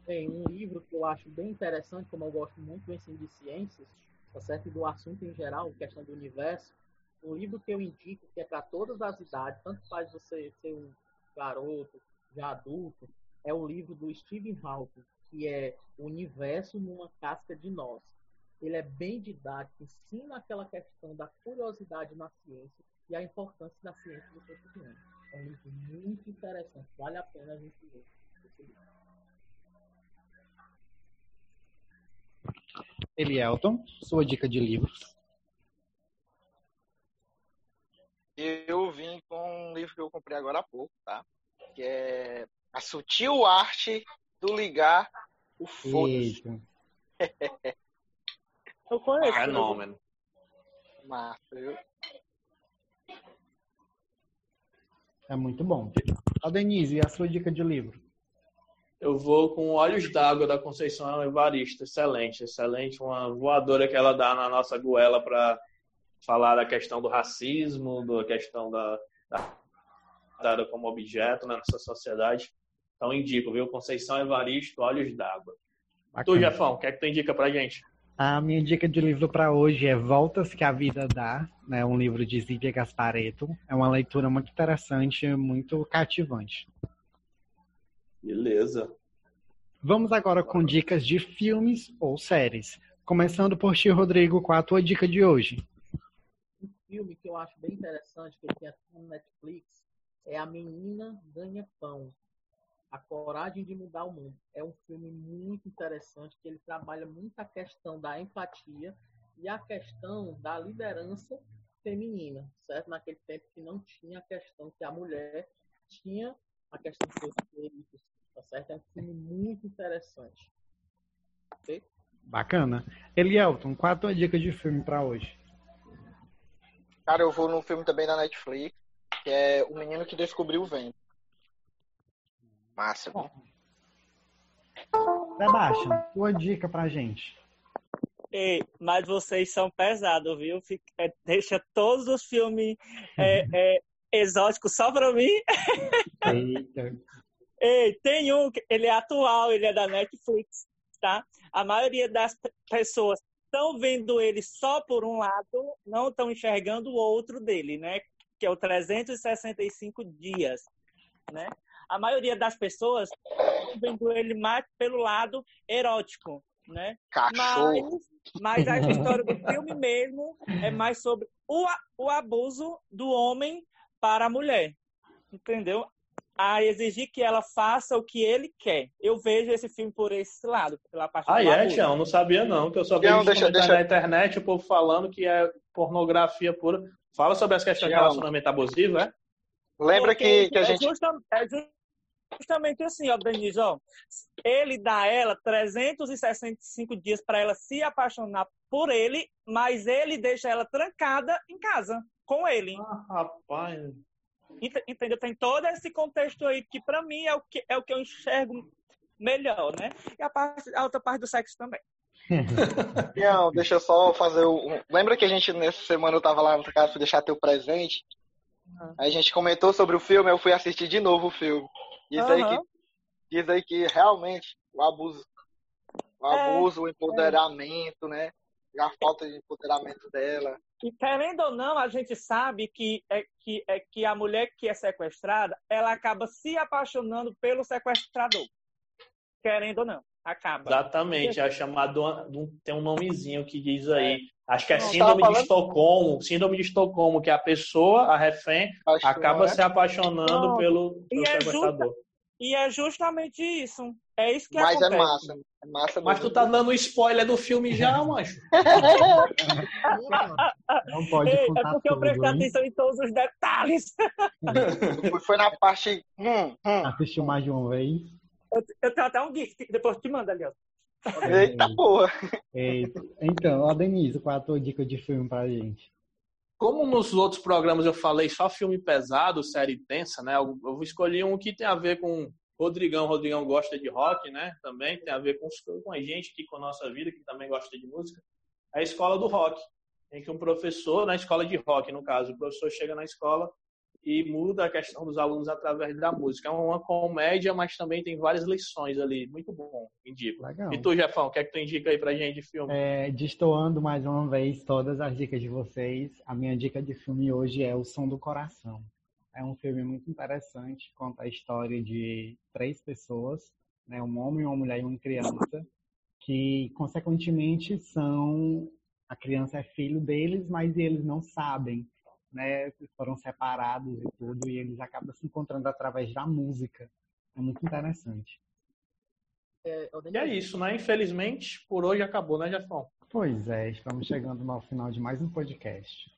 Tem um livro que eu acho bem interessante, como eu gosto muito do ensino de ciências, tá certo? do assunto em geral, questão do universo um livro que eu indico, que é para todas as idades, tanto faz você ser um garoto, já adulto, é o livro do Stephen Hawking, que é O Universo numa Casca de Nós. Ele é bem didático, ensina aquela questão da curiosidade na ciência e a importância da ciência do conhecimento. É um livro muito interessante, vale a pena a gente ler esse livro. Elielton, sua dica de livros. Eu vim com um livro que eu comprei agora há pouco, tá? Que é A Sutil Arte do Ligar o Foda-se. eu conheço. Fenômeno. Massa, viu? É muito bom. A Denise, e a sua dica de livro? Eu vou com Olhos d'Água da Conceição Evaristo. Excelente, excelente. Uma voadora que ela dá na nossa goela para falar da questão do racismo, da questão da, da como objeto na nossa sociedade. Então indico, viu? Conceição Evaristo, Olhos d'Água. Tu, Jefão, o que é que tu indica pra gente? A minha dica de livro para hoje é Voltas que a Vida Dá, né? um livro de Zíbia Gaspareto. É uma leitura muito interessante, muito cativante. Beleza. Vamos agora com dicas de filmes ou séries. Começando por ti, Rodrigo, qual a tua dica de hoje? Filme que eu acho bem interessante, que tem aqui no Netflix, é A Menina Ganha Pão. A Coragem de Mudar o Mundo. É um filme muito interessante, que ele trabalha muito a questão da empatia e a questão da liderança feminina, certo? Naquele tempo que não tinha a questão que a mulher tinha a questão dos direitos, tá certo? É um filme muito interessante. Bacana. Elielton, qual a tua dica de filme para hoje? Cara, eu vou num filme também da Netflix, que é O Menino que Descobriu o Vento. Massa. Sebastião, tua dica pra gente. Ei, mas vocês são pesados, viu? Fica, é, deixa todos os filmes é, é, exóticos só pra mim. Eita. Ei, tem um, ele é atual, ele é da Netflix, tá? A maioria das pessoas estão vendo ele só por um lado, não estão enxergando o outro dele, né? Que é o 365 dias, né? a maioria das pessoas vendo ele mais pelo lado erótico, né? Cachorro. Mas, mas a história do filme mesmo é mais sobre o, o abuso do homem para a mulher, entendeu? A exigir que ela faça o que ele quer. Eu vejo esse filme por esse lado, pela parte Ah, é, Tião? Não sabia não, que eu só vejo deixa, deixa... na internet o povo falando que é pornografia pura. Fala sobre as questões Tião. de relacionamento abusivo, é? Lembra Porque que, que a é gente... Justa, é justamente assim, ó, Denise, ó. Ele dá a ela 365 dias para ela se apaixonar por ele, mas ele deixa ela trancada em casa com ele. Ah, rapaz. Entendeu? Tem todo esse contexto aí que para mim é o que é o que eu enxergo melhor, né? E a, parte, a outra parte do sexo também. Não, deixa eu só fazer o. Lembra que a gente nessa semana eu tava lá na casa para deixar teu presente? Uhum. Aí a gente comentou sobre o filme, eu fui assistir de novo o filme. Diz, uhum. aí que, diz aí que realmente o abuso, o é, abuso, é, o empoderamento, é. né? A falta de empoderamento dela. E querendo ou não, a gente sabe que é, que é que a mulher que é sequestrada, ela acaba se apaixonando pelo sequestrador. Querendo ou não, acaba. Exatamente, é chamado tem um nomezinho que diz aí. É. Acho que é síndrome de Estocolmo, síndrome de Estocolmo, que a pessoa, a refém, acaba é. se apaixonando não. pelo, pelo e sequestrador. É justa, e é justamente isso. É isso que Mas é acontece. é massa. É massa Mas tu tá dando spoiler do filme já, macho. Não pode Ei, É porque eu prestei atenção em todos os detalhes. Foi na parte. Hum, hum. Assistiu mais de uma vez. Eu, eu tenho até um GIF, depois te manda ali, ó. Eita porra! Eita. Então, ó, Denise, qual é a tua dica de filme pra gente? Como nos outros programas eu falei só filme pesado, série tensa, né? Eu, eu escolhi um que tem a ver com Rodrigão. Rodrigão gosta de rock, né? Também tem a ver com, com a gente aqui, com a nossa vida, que também gosta de música. É a escola do rock. Em que um professor, na escola de rock, no caso, o professor chega na escola e muda a questão dos alunos através da música. É uma comédia, mas também tem várias lições ali. Muito bom, indico. Legal. E tu, Jefão, o que é que tu indica aí pra gente de filme? É, destoando mais uma vez todas as dicas de vocês, a minha dica de filme hoje é O Som do Coração. É um filme muito interessante, conta a história de três pessoas, né, um homem, uma mulher e uma criança, que consequentemente são a criança é filho deles, mas eles não sabem né, foram separados e tudo, e eles acabam se encontrando através da música. É muito interessante. É, e é isso, né? Infelizmente, por hoje acabou, né, Jefão? Pois é, estamos chegando ao final de mais um podcast.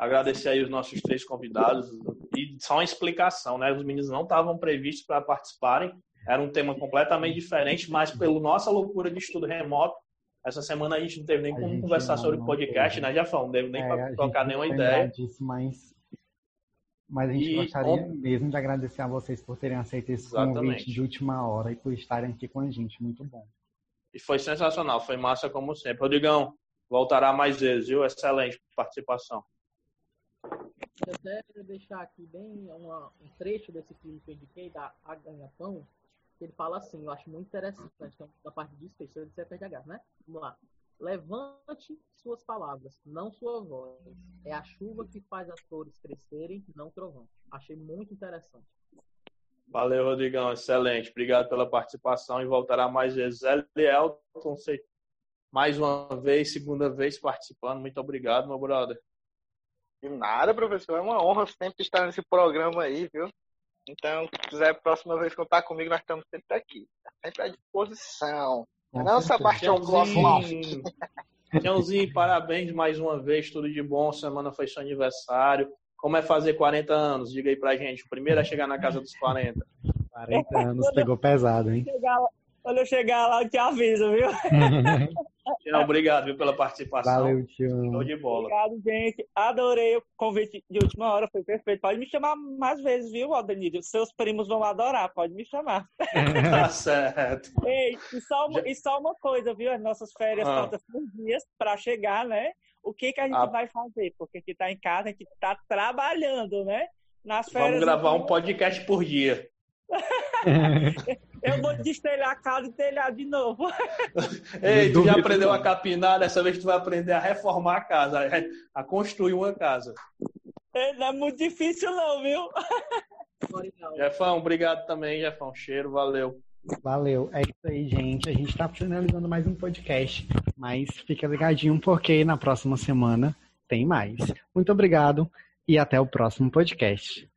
Agradecer aí os nossos três convidados e só uma explicação, né? Os meninos não estavam previstos para participarem, era um tema completamente diferente, mas pela nossa loucura de estudo remoto, essa semana a gente não teve nem a como conversar sobre o podcast, né, Jafão? Não deve nem é, trocar nenhuma ideia. Disso, mas Mas a gente E gostaria mesmo de agradecer a vocês por terem aceito esse Exatamente. convite de última hora e por estarem aqui com a gente. Muito bom. E foi sensacional, foi massa como sempre. Rodrigão, voltará mais vezes, viu? Excelente participação. Eu até queria deixar aqui bem uma- um trecho desse filme que eu indiquei, da A Ganha-Pão, que ele fala assim, eu acho muito interessante, então, da parte de eu disse PDH, né? Vamos lá. Levante suas palavras, não sua voz. É a chuva que faz as flores crescerem, não trovão. Achei muito interessante. Valeu, Rodrigão, excelente. Obrigado pela participação e voltará mais vezes. Elton, sei- mais uma vez, segunda vez participando. Muito obrigado, meu brother. De nada, professor. É uma honra sempre estar nesse programa aí, viu? Então, se quiser próxima vez contar comigo, nós estamos sempre aqui. Tá sempre à disposição. Com Não. Sebastião Klossloff. Tiãozinho, parabéns mais uma vez, tudo de bom. Semana foi seu aniversário. Como é fazer 40 anos? Diga aí pra gente. O primeiro a chegar na casa dos 40. 40 anos pegou pesado, hein? Quando eu chegar lá, eu te aviso, viu? Tião, obrigado viu, pela participação. Valeu, tio. Show de bola. Obrigado, gente. Adorei o convite de última hora, foi perfeito. Pode me chamar mais vezes, viu, Aldenir? Seus primos vão adorar, pode me chamar. Tá certo. Ei, e só, uma, e só uma coisa, viu? As nossas férias Ah. faltam cinco dias para chegar, né? O que, que a gente Ah. vai fazer? Porque aqui tá em casa, a gente tá trabalhando, né? Nas férias. Vamos gravar um podcast por dia. Eu vou destelhar a casa e telhar de novo. Ei, tu já aprendeu a capinar, dessa vez tu vai aprender a reformar a casa, a- construir uma casa. Não é muito difícil, não, viu? Jefão, obrigado também, Jefão. Cheiro, valeu. Valeu. É isso aí, gente. A gente tá finalizando mais um podcast, mas fica ligadinho porque na próxima semana tem mais. Muito obrigado e até o próximo podcast.